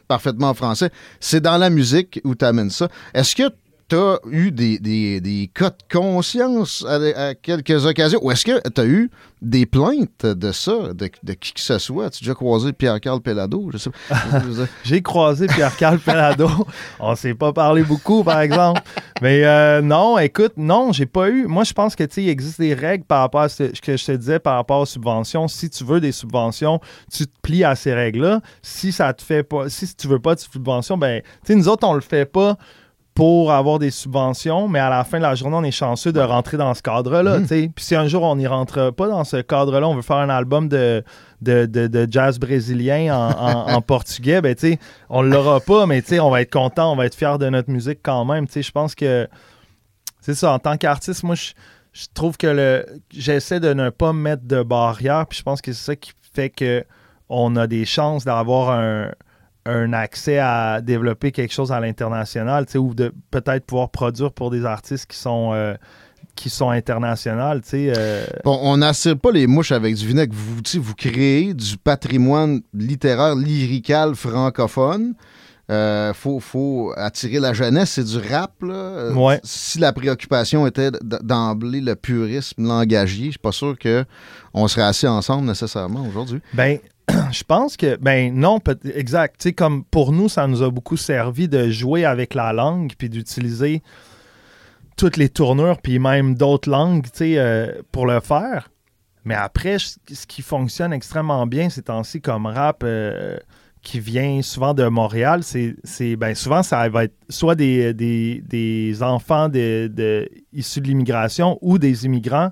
parfaitement en français. C'est dans la musique où tu amènes ça. Est-ce que tu as eu des, des, des cas de conscience à, à quelques occasions ou est-ce que tu as eu des plaintes de ça, de, de qui que ce soit? Tu as déjà croisé Pierre-Carl Pellado? Je sais J'ai croisé Pierre-Carl Pelado. On s'est pas parlé beaucoup, par exemple. Mais euh, non, écoute, non, j'ai pas eu. Moi, je pense que tu sais, il existe des règles par rapport à ce que je te disais par rapport aux subventions. Si tu veux des subventions, tu te plies à ces règles-là. Si ça te fait pas, si tu veux pas de subventions, ben, tu sais, nous autres, on le fait pas pour avoir des subventions, mais à la fin de la journée, on est chanceux de rentrer dans ce cadre-là. sais. Puis si un jour on n'y rentre pas dans ce cadre-là, on veut faire un album de, de, de- de jazz brésilien en, en- en portugais, ben tu sais, on l'aura pas, mais on va être content, on va être fier de notre musique quand même. Je pense que c'est ça, en tant qu'artiste, moi, je, je trouve que le j'essaie de ne pas mettre de barrière, puis je pense que c'est ça qui fait que on a des chances d'avoir un, un accès à développer quelque chose à l'international, ou de peut-être pouvoir produire pour des artistes qui sont euh, qui sont internationales, tu sais. euh, Bon, on n'assire pas les mouches avec du vinaigre. Vous, vous créez du patrimoine littéraire, lyrical francophone. Euh, faut, faut attirer la jeunesse, c'est du rap. Là. Euh, Ouais. Si la préoccupation était d'emblée le purisme langagier, je suis pas sûr qu'on serait assis ensemble nécessairement aujourd'hui. Ben, je pense que, ben non, exact. Tu sais, comme pour nous, ça nous a beaucoup servi de jouer avec la langue puis d'utiliser toutes les tournures puis même d'autres langues, tu sais, euh, pour le faire. Mais après, ce qui fonctionne extrêmement bien ces temps-ci comme rap euh, qui vient souvent de Montréal, c'est, ben souvent ça va être soit des, des, des enfants de, de- issus de l'immigration ou des immigrants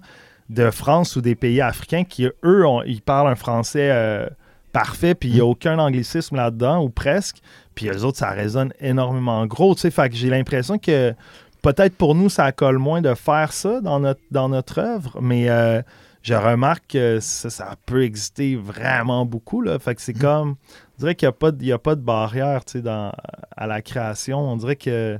de France ou des pays africains qui, eux, ils parlent un français euh, parfait, puis il n'y a aucun anglicisme là-dedans, ou presque. Puis eux autres, ça résonne énormément gros, tu sais. Fait que j'ai l'impression que peut-être pour nous, ça colle moins de faire ça dans notre, dans notre œuvre, mais euh, je remarque que ça, ça peut exister vraiment beaucoup. Là. Fait que c'est comme. On dirait qu'il n'y a, pas de- il y a pas de barrière tu sais, dans, à la création. On dirait que.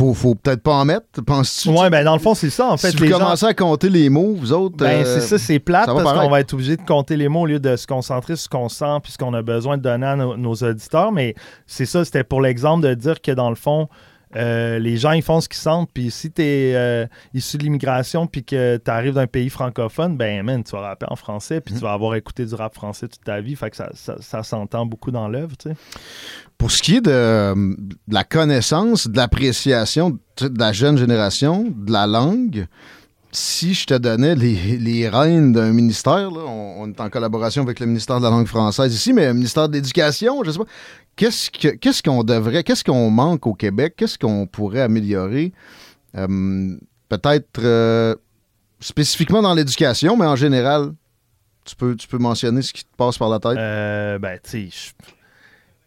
Faut, faut peut-être pas en mettre, penses-tu? Ouais, ben dans le fond, c'est ça. En fait, si vous les gens- commencez à compter les mots, vous autres. Ben, euh, c'est ça, c'est plate ça parce qu'on va être obligé de compter les mots au lieu de se concentrer sur ce qu'on sent puis ce qu'on a besoin de donner à nos, nos auditeurs. Mais c'est ça, c'était pour l'exemple de dire que dans le fond, euh, les gens, ils font ce qu'ils sentent. Puis si tu es issu de l'immigration puis que tu arrives d'un pays francophone, ben, man, tu vas rapper en français puis tu vas avoir écouté du rap français toute ta vie. Fait que ça, ça- ça s'entend beaucoup dans l'œuvre, tu sais. Pour ce qui est de, la connaissance, de l'appréciation de la jeune génération, de la langue, si je te donnais les, les rênes d'un ministère, là, on, est en collaboration avec le ministère de la langue française ici, mais le ministère de l'Éducation, je sais pas, qu'est-ce que- qu'est-ce qu'on devrait, qu'est-ce qu'on manque au Québec, qu'est-ce qu'on pourrait améliorer, Euh, peut-être euh, spécifiquement dans l'éducation, mais en général, tu peux, tu peux mentionner ce qui te passe par la tête. Euh, ben, tu sais,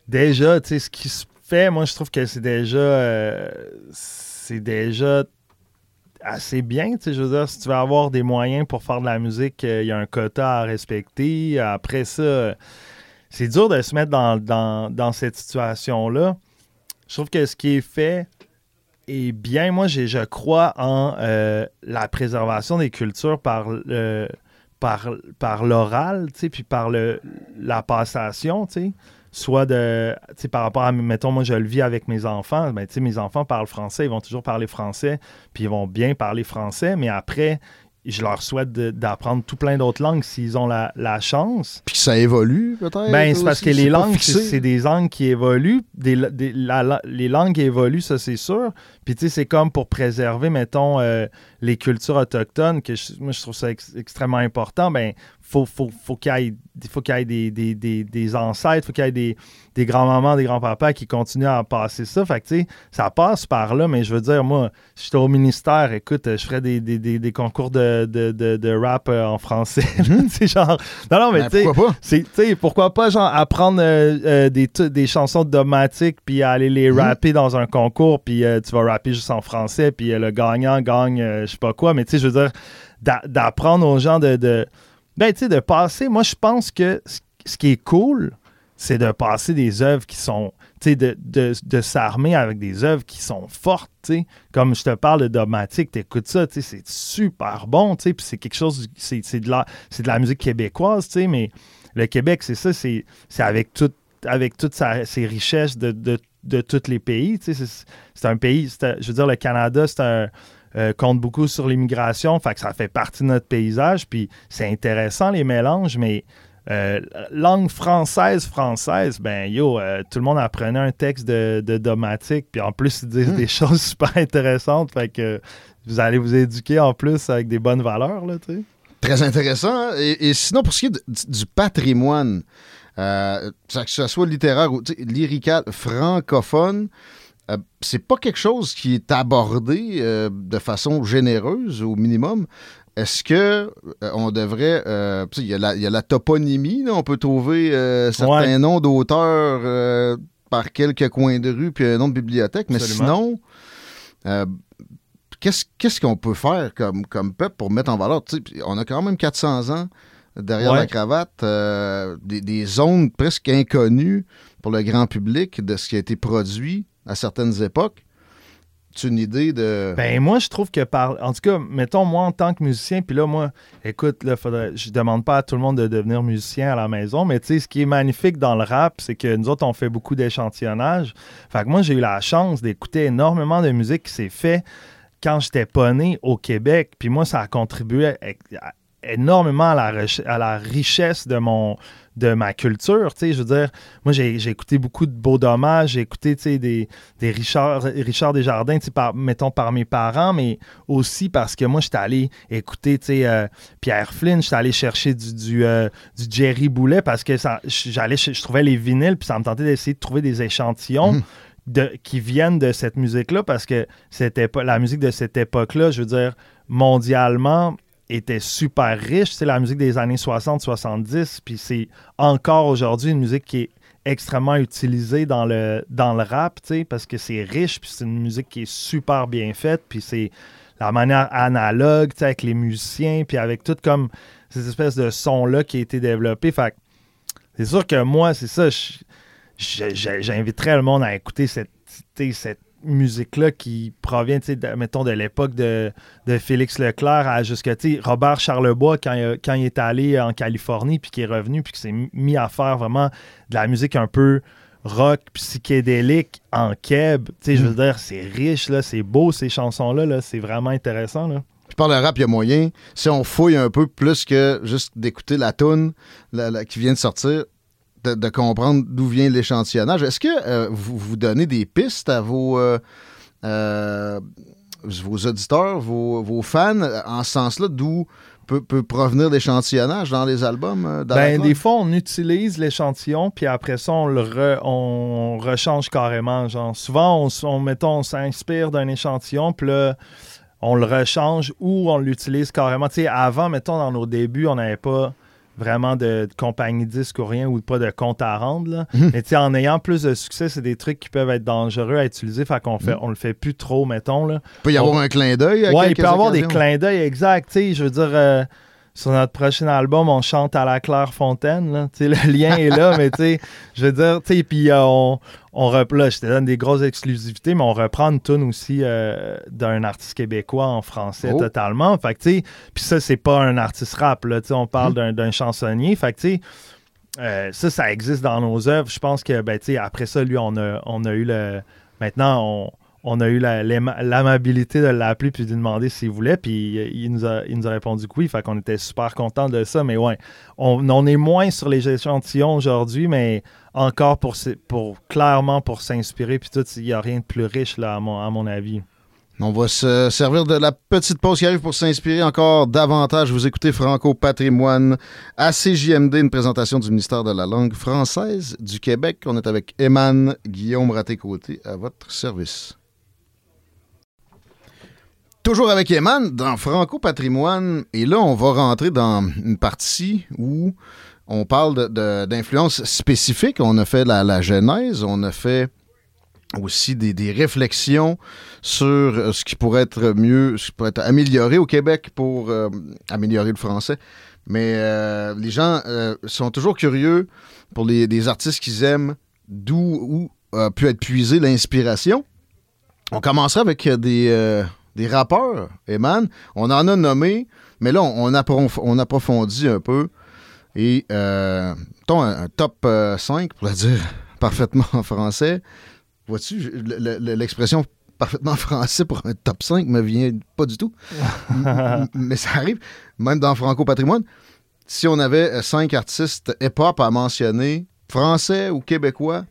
déjà, tu sais, ce qui se fait, moi, je trouve que c'est déjà, euh, c'est déjà assez bien, tu sais, je veux dire, si tu veux avoir des moyens pour faire de la musique, euh, il y a un quota à respecter. Après ça, c'est dur de se mettre dans, cette situation-là. Je trouve que ce qui est fait est bien. Moi, je crois en euh, la préservation des cultures par le par, par l'oral, tu sais, puis par le, la passation, tu sais, soit de, tu sais, par rapport à, mettons, moi, je le vis avec mes enfants, ben, tu sais, mes enfants parlent français, ils vont toujours parler français, puis ils vont bien parler français, mais après, je leur souhaite d'apprendre tout plein d'autres langues s'ils ont la, la chance. Puis que ça évolue, peut-être? Ben, c'est parce que les langues, c'est c'est des langues qui évoluent. Des, des- la- la- les langues évoluent, ça, c'est sûr. Puis, tu sais, c'est comme pour préserver, mettons, euh, les cultures autochtones, que je- moi, je trouve ça ex- extrêmement important. Ben, faut, faut, faut qu'il y ait, y des, des, des, des ancêtres, faut qu'il y ait des, des grands-mamans, des grands-papas qui continuent à passer ça. Fait que, tu sais, ça passe par là, mais je veux dire, moi, si j'étais au ministère, écoute, je ferais des, des, concours de, de, de, de rap euh, en français. tu sais, genre... Non, non, mais Ben, tu sais... pourquoi pas? C'est, genre, apprendre euh, euh, des, chansons domatiques, puis aller les Mhm. rapper dans un concours, puis tu vas rapper juste en français, puis euh, le gagnant gagne, euh, je sais pas quoi, mais tu sais, je veux dire, d'a- d'apprendre aux gens de, ben, tu sais, de passer. Moi, je pense que ce- qui est cool, c'est de passer des œuvres qui sont, tu sais, de, de, s'armer avec des œuvres qui sont fortes, tu sais. Comme je te parle de Dogmatic, t'écoutes ça, tu sais, c'est super bon, tu sais, puis c'est quelque chose, c'est de, la- de la musique québécoise, tu sais, mais le Québec, c'est ça, c'est avec, tout, avec toutes ses richesses de, de, de tous les pays, tu sais, c'est- un pays, je veux dire, le Canada, c'est un euh, compte beaucoup sur l'immigration, fait que ça fait partie de notre paysage, puis c'est intéressant les mélanges, mais euh, langue française, française, ben yo, euh, tout le monde apprenait un texte de, de Domatique, puis en plus ils disent des choses super intéressantes, fait que vous allez vous éduquer en plus avec des bonnes valeurs, là, tu sais. Très intéressant. hein? Et, et sinon, pour ce qui est de- du, du patrimoine, euh, que ce soit littéraire ou lyrical, francophone, euh, c'est pas quelque chose qui est abordé euh, de façon généreuse au minimum. Est-ce que euh, on devrait. Il y, a la- il y a la toponymie, là, on peut trouver certains Ouais. noms d'auteurs par quelques coins de rue puis un nom de bibliothèque, mais Absolument. sinon. Qu'est-ce qu'on peut faire comme, comme peuple pour mettre en valeur? On a quand même 400 ans derrière Ouais. la cravate, euh, des, des zones presque inconnues pour le grand public de ce qui a été produit à certaines époques. Tu une idée de. Ben moi je trouve que par en tout cas mettons moi en tant que musicien puis là moi écoute là faudrait je demande pas à tout le monde de devenir musicien à la maison mais tu sais ce qui est magnifique dans le rap c'est que nous autres on fait beaucoup d'échantillonnage fait que moi j'ai eu la chance d'écouter énormément de musique qui s'est fait quand j'étais pas né au Québec puis moi ça a contribué énormément à la, à la richesse de mon de ma culture, tu sais, je veux dire, moi j'ai écouté beaucoup de beaux dommages, j'ai écouté, tu sais, des, des Richard, Richard Desjardins, tu sais, par, mettons par mes parents, mais aussi parce que moi j'étais allé écouter, tu sais, euh, Pierre Flynn, j'étais allé chercher du, du, euh, du Jerry Boulet parce que j'allais, je trouvais les vinyles, puis ça me tentait d'essayer de trouver des échantillons. De, qui viennent de cette musique-là parce que c'était pas la musique de cette époque-là, je veux dire, mondialement, était super riche. C'est la musique des années 60-70, puis c'est encore aujourd'hui une musique qui est extrêmement utilisée dans le, dans le rap, parce que c'est riche, puis c'est une musique qui est super bien faite, puis c'est la manière analogue, avec les musiciens, puis avec tout comme ces espèces de sons-là qui a été développé. Fait c'est sûr que moi, c'est ça, j'inviterais le monde à écouter cette, cette musique-là qui provient, de- mettons, de l'époque de, de Félix Leclerc à jusqu'à, Robert Charlebois, quand, il a- quand il est allé en Californie, puis qui est revenu, puis qui s'est mis à faire vraiment de la musique un peu rock psychédélique en keb. Je veux dire, c'est riche, là, c'est beau, ces chansons-là, là, c'est vraiment intéressant, là. Je parle de rap, il y a moyen. Si on fouille un peu plus que juste d'écouter la toune la- la- qui vient de sortir, de, de comprendre d'où vient l'échantillonnage. Est-ce que euh, vous vous donnez des pistes à vos, euh, euh, vos auditeurs, vos, vos fans, en ce sens-là, d'où peut, peut provenir l'échantillonnage dans les albums? dans Ben, des fois, on utilise l'échantillon, puis après ça, on le re- on rechange carrément. Genre, souvent, on, on, mettons, on s'inspire d'un échantillon, puis là, on le rechange ou on l'utilise carrément. Tu sais, avant, mettons, dans nos débuts, on n'avait pas vraiment de, de compagnie disque ou rien, ou pas de compte à rendre. là. Mhm. Mais tu en ayant plus de succès, c'est des trucs qui peuvent être dangereux à utiliser, fait qu'on fait, on le fait plus trop, mettons. Là. Il peut y avoir un clin d'œil. à Ouais, il peut y avoir des clins d'œil exact. Je veux dire, euh, sur notre prochain album, on chante à la Claire Fontaine. Là. Le lien est là, mais tu sais, je veux dire, tu sais, puis euh, on, on rep- là, je te donne des grosses exclusivités, mais on reprend une tune aussi euh, d'un artiste québécois en français Oh. totalement. Fait que, tu sais, puis ça, c'est pas un artiste rap, là. Tu sais, on parle Mhm. d'un- d'un chansonnier. Fait que, tu sais, euh, ça, ça existe dans nos œuvres. Je pense que, ben, tu sais, après ça, lui, on a, on a eu le. Maintenant, on, on a eu l'amabilité de l'appeler puis de lui demander s'il voulait. Puis il nous, a, il nous répondu que oui. Fait qu'on était super contents de ça. Mais ouais, on, on est moins sur les échantillons aujourd'hui, mais encore pour, clairement pour s'inspirer. Puis tout, il n'y a rien de plus riche, là, à mon, à mon avis. On va se servir de la petite pause qui arrive pour s'inspirer encore davantage. Vous écoutez Franco Patrimoine à CJMD, une présentation du ministère de la langue française du Québec. On est avec Eman Guillaume Raté-Côté à votre service. Toujours avec Eman dans Franco Patrimoine. Et là, on va rentrer dans une partie où on parle d'influences spécifiques. On a fait la, la genèse, on a fait aussi des, des réflexions sur euh, ce qui pourrait être mieux, ce qui pourrait être amélioré au Québec pour euh, améliorer le français. Mais euh, les gens sont toujours curieux pour des artistes qu'ils aiment, d'où où a pu être puisée l'inspiration. On commencera avec des, des rappeurs, Eman. On en a nommé, mais là, on, on, approf- on approfondit un peu. Et, euh, un, top euh, 5, pour le dire parfaitement en français. Vois-tu, l'expression parfaitement français pour un top 5 me vient pas du tout. Mais ça arrive, même dans Franco Patrimoine. Si on avait euh, cinq artistes hip-hop à mentionner, français ou québécois,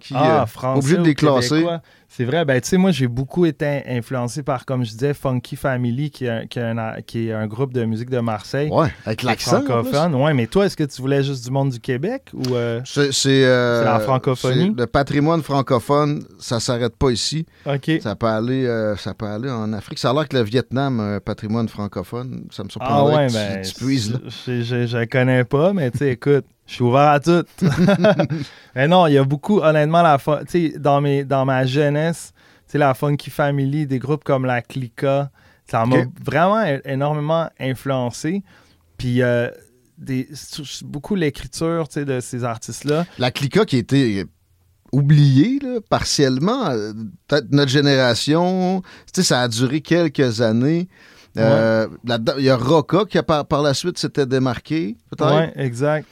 qui Ah, euh, français obligé de les classer. C'est vrai, ben tu sais, moi j'ai beaucoup été influencé par, comme je disais, Funky Family, qui est un, qui est un- qui est un groupe de musique de Marseille. Ouais, avec l'accent. francophone. Ouais, mais toi, est-ce que tu voulais juste du monde du Québec ou euh, C'est euh, la francophonie? Le patrimoine francophone, ça s'arrête pas ici. Ok. Ça peut aller, euh, ça peut aller en Afrique. Ça a l'air que le Vietnam, a un patrimoine francophone, ça me Ah surprendrait ouais, que tu- ben, tu, puises là. je, je, je connais pas, mais tu sais, écoute, je suis ouvert à tout. mais non, il y a beaucoup, honnêtement, la fun- tu sais, dans, mes, dans ma jeunesse, tu sais, la Funky Family, des groupes comme la Clica, ça m'a vraiment énormément influencé. Puis, euh, des, beaucoup l'écriture, tu sais, de ces artistes-là. La clica qui a été oubliée, là, partiellement, euh, peut-être notre génération, ça a duré quelques années. Euh, Il y a Roca qui a par, par la suite s'était démarqué, peut-être? Ouais, exact.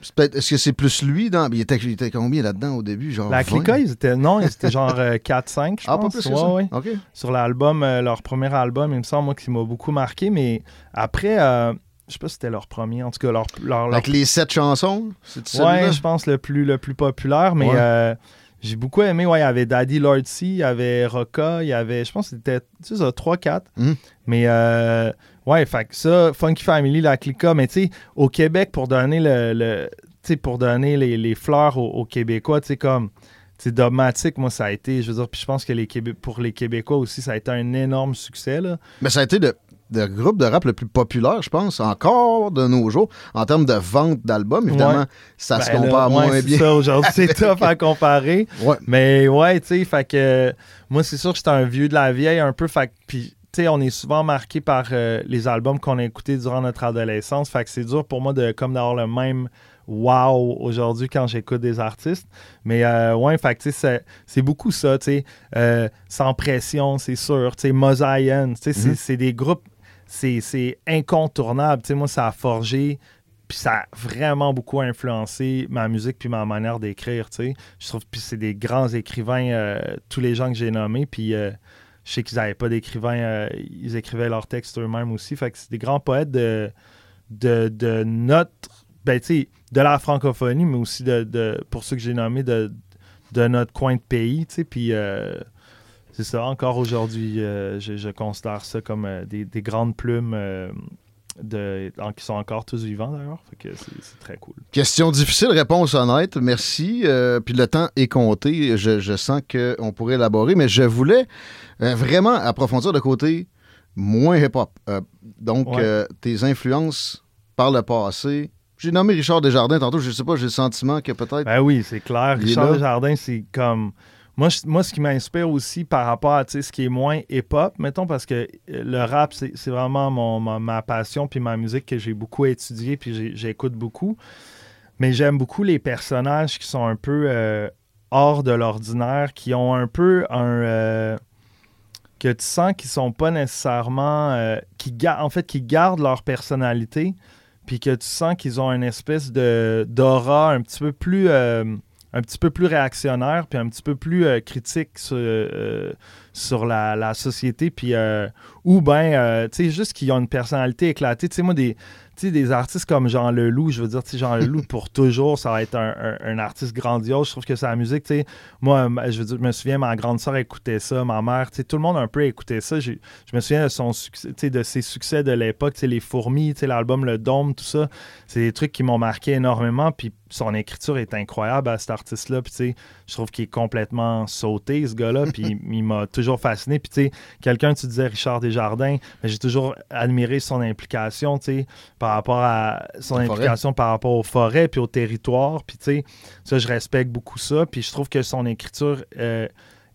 Est-ce que c'est plus lui dans. Il était, il était combien là-dedans au début? Genre La 20? Clica, ils étaient, non, ils étaient genre euh, 4-5, je Ah, pas pense. plus que Ouais, ça? ouais. OK. sur l'album, euh, leur premier album, il me semble, moi, qui m'a beaucoup marqué. Mais après, euh, je sais pas si c'était leur premier, en tout cas, leur. leur, leur- Avec les sept chansons, c'est ouais, je pense le plus, le plus populaire. Mais Ouais. euh, j'ai beaucoup aimé. Ouais, il y avait Daddy Lord C, il y avait Roca, il y avait, je pense que c'était, tu sais, ça, 3-4. Mhm. Mais euh, ouais, fait que ça, Funky Family, la Clica. Mais tu sais, au Québec, pour donner le. le- pour donner les, les fleurs aux, aux Québécois, tu sais, comme. C'est dogmatique, moi, ça a été, je veux dire, puis je pense que les Québé- pour les Québécois aussi, ça a été un énorme succès, là. Mais ça a été le, le groupe de rap le plus populaire, je pense, encore de nos jours, en termes de vente d'albums. Évidemment, Ouais. ça se Ben là, compare ouais, moins bien. ça, aujourd'hui, c'est tough à comparer. Ouais. Mais ouais, tu sais, fait que moi, c'est sûr que j'étais un vieux de la vieille un peu. Fait que- puis, sais, on est souvent marqué par euh, les albums qu'on a écoutés durant notre adolescence. Fait que c'est dur pour moi de comme d'avoir le même wow aujourd'hui quand j'écoute des artistes. Mais euh, ouais, fait que, c'est- c'est beaucoup ça, tu sais. Euh, sans pression, c'est sûr. Tu sais, Mosaïen, tu sais, c'est- Mhm. c'est des groupes, c'est c'est incontournable. Tu sais, moi, ça a forgé, puis ça a vraiment beaucoup influencé ma musique puis ma manière d'écrire, tu sais. Je trouve, puis c'est des grands écrivains, euh, tous les gens que j'ai nommés, puis... euh, je sais qu'ils n'avaient pas d'écrivains, euh, ils écrivaient leurs textes eux-mêmes aussi. Fait que c'est des grands poètes de, de, de notre, ben, tu sais, de la francophonie, mais aussi de, de- pour ceux que j'ai nommés, de, de notre coin de pays, tu sais. Puis euh, c'est ça, encore aujourd'hui, euh, je, je considère ça comme des, des grandes plumes de, en- qui sont encore tous vivants d'ailleurs. C'est très cool. Question difficile, réponse honnête. Merci. Euh, puis le temps est compté. Je, je sens qu'on pourrait élaborer, mais je voulais euh, vraiment approfondir le côté moins hip-hop. Euh, donc, Ouais. tes influences par le passé. J'ai nommé Richard Desjardins tantôt. Je sais pas, j'ai le sentiment que peut-être. Ben oui, c'est clair. Richard. Desjardins, c'est comme. Moi, moi, ce qui m'inspire aussi par rapport à ce qui est moins hip-hop, mettons, parce que euh, le rap, c'est vraiment mon, ma, passion puis ma musique que j'ai beaucoup étudiée puis j'écoute beaucoup. Mais j'aime beaucoup les personnages qui sont un peu euh, hors de l'ordinaire, qui ont un peu un. euh, que tu sens qu'ils sont pas nécessairement. euh, qui en fait, qui gardent leur personnalité, puis que tu sens qu'ils ont une espèce de d'aura un petit peu plus. Un petit peu plus réactionnaire, puis un petit peu plus euh, critique sur, euh, sur la, la société, puis euh, ou bien, tu sais, juste qu'ils ont une personnalité éclatée. Tu sais, moi, des, tu sais, des artistes comme Jean Leloup, je veux dire, tu sais, Jean Leloup, pour toujours, ça va être un, un- un artiste grandiose. Je trouve que sa musique, tu sais, moi, je veux dire, je me souviens, ma grande sœur écoutait ça, ma mère, tu sais, tout le monde un peu écouté ça. Je me souviens de son succès, tu sais, de ses succès de l'époque, tu sais, Les Fourmis, tu sais, l'album Le Dôme, tout ça. C'est des trucs qui m'ont marqué énormément, puis son écriture est incroyable à cet artiste-là, puis tu sais, je trouve qu'il est complètement sauté, ce gars-là, puis il m'a toujours fasciné. Puis tu sais, quelqu'un, tu disais Richard Desjardins, mais j'ai toujours admiré son implication, tu sais, par rapport à son La forêt. implication par rapport aux forêts puis au territoire. Puis tu sais, ça, je respecte beaucoup ça. Puis je trouve que son écriture euh,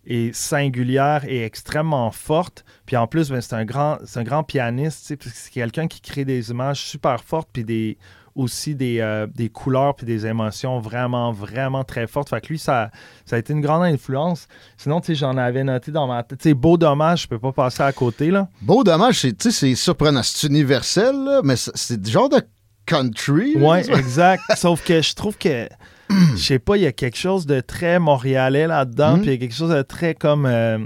est singulière et extrêmement forte. Puis en plus, ben, c'est un grand, c'est un grand pianiste, tu sais, puis c'est quelqu'un qui crée des images super fortes puis des aussi des, euh, des couleurs puis des émotions vraiment, vraiment très fortes. Fait que lui, ça, ça a été une grande influence. Sinon, tu sais, j'en avais noté dans ma tête. Tu sais, Beau Dommage, je peux pas passer à côté, là. Beau dommage, c'est c'est surprenant. C'est universel, là, mais c'est- du genre de country. là, Ouais, exact. Sauf que je trouve que, je sais pas, il y a quelque chose de très montréalais là-dedans, Mm. puis il y a quelque chose de très comme. euh,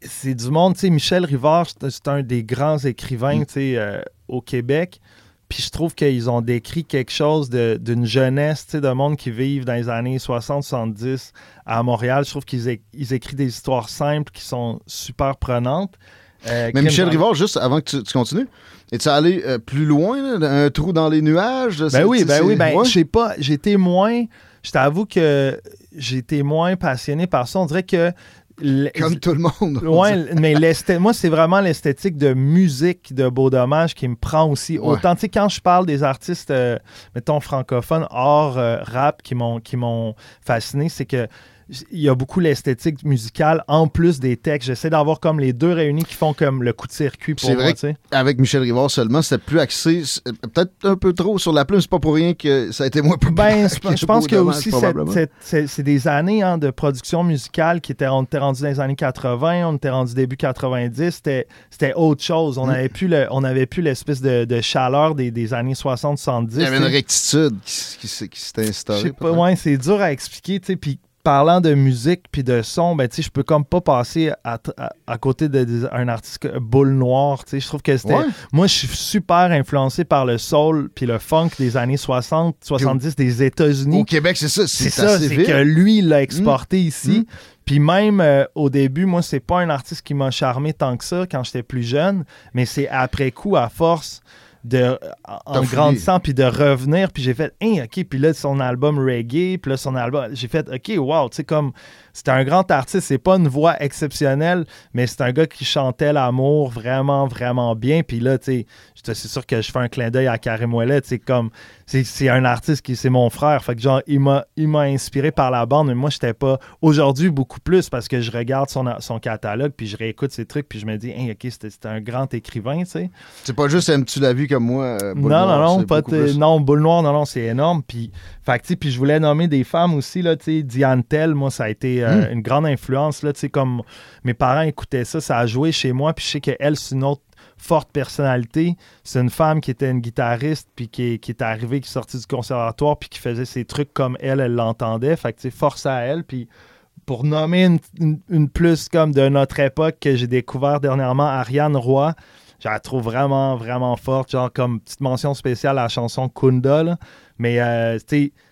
c'est du monde, tu sais, Michel Rivard, c'est c'est un des grands écrivains, Mm. tu sais, euh, au Québec. Puis je trouve qu'ils ont décrit quelque chose d'une jeunesse, de monde qui vivent dans les années 60-70 à Montréal. Je trouve qu'ils ils écrivent des histoires simples qui sont super prenantes. Euh, Mais Michel Rivard, juste avant que tu, tu continues, es-tu allé euh, plus loin, là, un trou dans les nuages? c'est- Ben oui, ben oui, ben ouais? je sais pas, j'étais moins, je t'avoue que j'étais moins passionné par ça. On dirait que Comme tout le monde. dit. mais moi, c'est vraiment l'esthétique de musique de Beau Dommage qui me prend aussi. Ouais. Autant, tu sais, quand je parle des artistes, euh, mettons, francophones, hors euh, rap, qui m'ont qui m'ont fasciné, c'est que il y a beaucoup l'esthétique musicale en plus des textes. J'essaie d'avoir comme les deux réunis qui font comme le coup de circuit pour C'est vrai. Avec Michel Rivard seulement, c'était plus axé, peut-être un peu trop sur la plume. C'est pas pour rien que ça a été moins populaire. Ben, je pense que aussi, c'est- des années hein, de production musicale qui étaient, on était rendu dans les années 80, on était rendu début 90, c'était autre chose. On Mm. avait plus le- n'avait l'espèce de, de chaleur des, des années 60-70. Il y avait une rectitude qui, qui qui s'était instaurée. ouais, c'est dur à expliquer, tu sais, puis parlant de musique puis de son, ben, tu sais, je peux comme pas passer à, à- à côté d'un artiste Boule Noire, tu sais, je trouve que c'était... Ouais. Moi, je suis super influencé par le soul puis le funk des années 60, 70 des États-Unis. Au Québec, c'est ça. C'est ça, c'est que lui, il l'a exporté ici. Mm. Puis même euh, au début, moi, c'est pas un artiste qui m'a charmé tant que ça quand j'étais plus jeune, mais c'est après coup, à force de, en grandissant, puis de revenir, puis j'ai fait, hein, OK, puis là, son album reggae, puis là, son album, j'ai fait, OK, wow, tu sais, comme, c'est un grand artiste, c'est pas une voix exceptionnelle, mais c'est un gars qui chantait l'amour vraiment, vraiment bien, puis là, tu sais, c'est sûr que je fais un clin d'œil à Karim Ouellet, sais, comme, c'est c'est un artiste qui, c'est mon frère, fait que genre, il m'a inspiré par la bande, mais moi, j'étais pas, aujourd'hui, beaucoup plus, parce que je regarde son, son catalogue, puis je réécoute ses trucs, puis je me dis, hein, OK, c'était un grand écrivain, tu sais. C'est pas juste aimes-tu la vie comme moi. euh, Boule Non, non, non, c'est pas non, boule noire, non, non, c'est énorme. Puis, fait que, puis je voulais nommer des femmes aussi, là, tu sais, Diane Tell, moi, ça a été euh, Hmm. une grande influence, là, comme mes parents écoutaient ça, ça a joué chez moi, puis je sais qu'elle, c'est une autre forte personnalité. C'est une femme qui était une guitariste, puis qui, est- qui est arrivée, qui est sortie du conservatoire, puis qui faisait ses trucs comme elle, elle l'entendait. Fait que, force à elle, puis pour nommer une, une- une plus comme de notre époque que j'ai découvert dernièrement, Ariane Roy, je la trouve vraiment, vraiment forte. Genre, comme petite mention spéciale à la chanson Kunda. là. Mais, euh,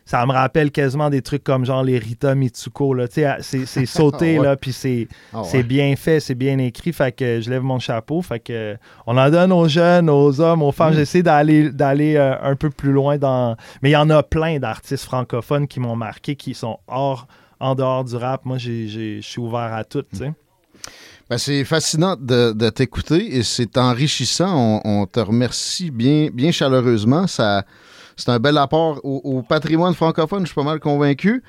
ça me rappelle quasiment des trucs comme genre les Rita Mitsuko. C'est, sauté, Ah ouais. là, puis c'est, Ah c'est ouais. bien fait, c'est bien écrit. Fait que je lève mon chapeau. Fait que on en donne aux jeunes, aux hommes, aux Mm. femmes. J'essaie d'aller, d'aller euh, un peu plus loin dans. Mais il y en a plein d'artistes francophones qui m'ont marqué, qui sont hors, en dehors du rap. Moi, je suis ouvert à tout, tu sais. Ben, c'est fascinant de, de t'écouter et c'est enrichissant. On, on te remercie bien, bien chaleureusement. Ça, c'est un bel apport au, au patrimoine francophone, je suis pas mal convaincu.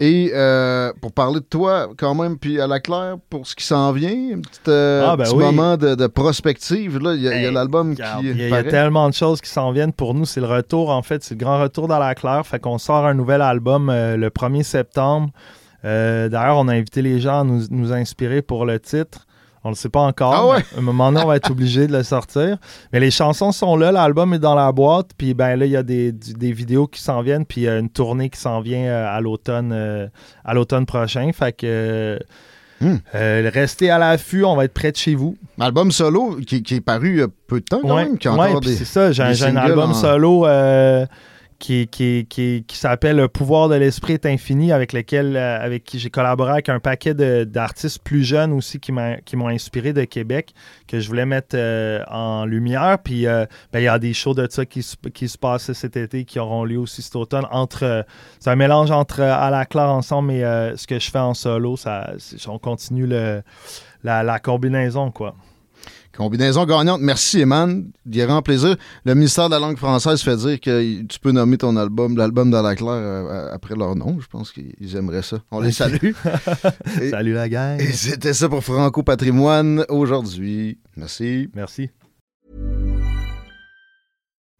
Et euh, pour parler de toi, quand même, puis à la claire, pour ce qui s'en vient, un petit, euh, Ah, ben petit oui. moment de, de prospective. là. Il y a, Hey, l'album qui Il y, a- y tellement de choses qui s'en viennent pour nous. C'est le retour, en fait, c'est le grand retour dans la claire. Fait qu'on sort un nouvel album euh, le 1er septembre. Euh, D'ailleurs, on a invité les gens à nous, nous inspirer pour le titre. On ne le sait pas encore. Ah ouais? mais À un moment donné, on va être obligé de le sortir. Mais les chansons sont là, l'album est dans la boîte. Puis ben là, il y a des, des vidéos qui s'en viennent. Puis il y a une tournée qui s'en vient euh, à l'automne euh, à l'automne prochain. Fait que euh, Hmm. euh, restez à l'affût, on va être près de chez vous. Album solo qui, qui est paru il y a peu de temps, quand Ouais, même. Ouais, des... c'est ça, j'ai un, j'ai album en- solo euh, qui, qui, qui, qui s'appelle Le pouvoir de l'esprit est infini, avec lequel euh, avec qui j'ai collaboré avec un paquet d'artistes plus jeunes aussi qui m'ont inspiré de Québec, que je voulais mettre euh, en lumière. Puis euh, ben, il y a des shows de ça qui, qui se passent cet été, qui auront lieu aussi cet automne. Entre, c'est un mélange entre à la claire ensemble et ce que je fais en solo. Ça, on continue le, la, la combinaison, quoi. Combinaison gagnante. Merci, Eman. Il y a grand plaisir. Le ministère de la langue française fait dire que tu peux nommer ton album, l'album dans la claire, euh, après leur nom. Je pense qu'ils aimeraient ça. On les salue. Et- Salut la gang. Et c'était ça pour Franco Patrimoine aujourd'hui. Merci. Merci.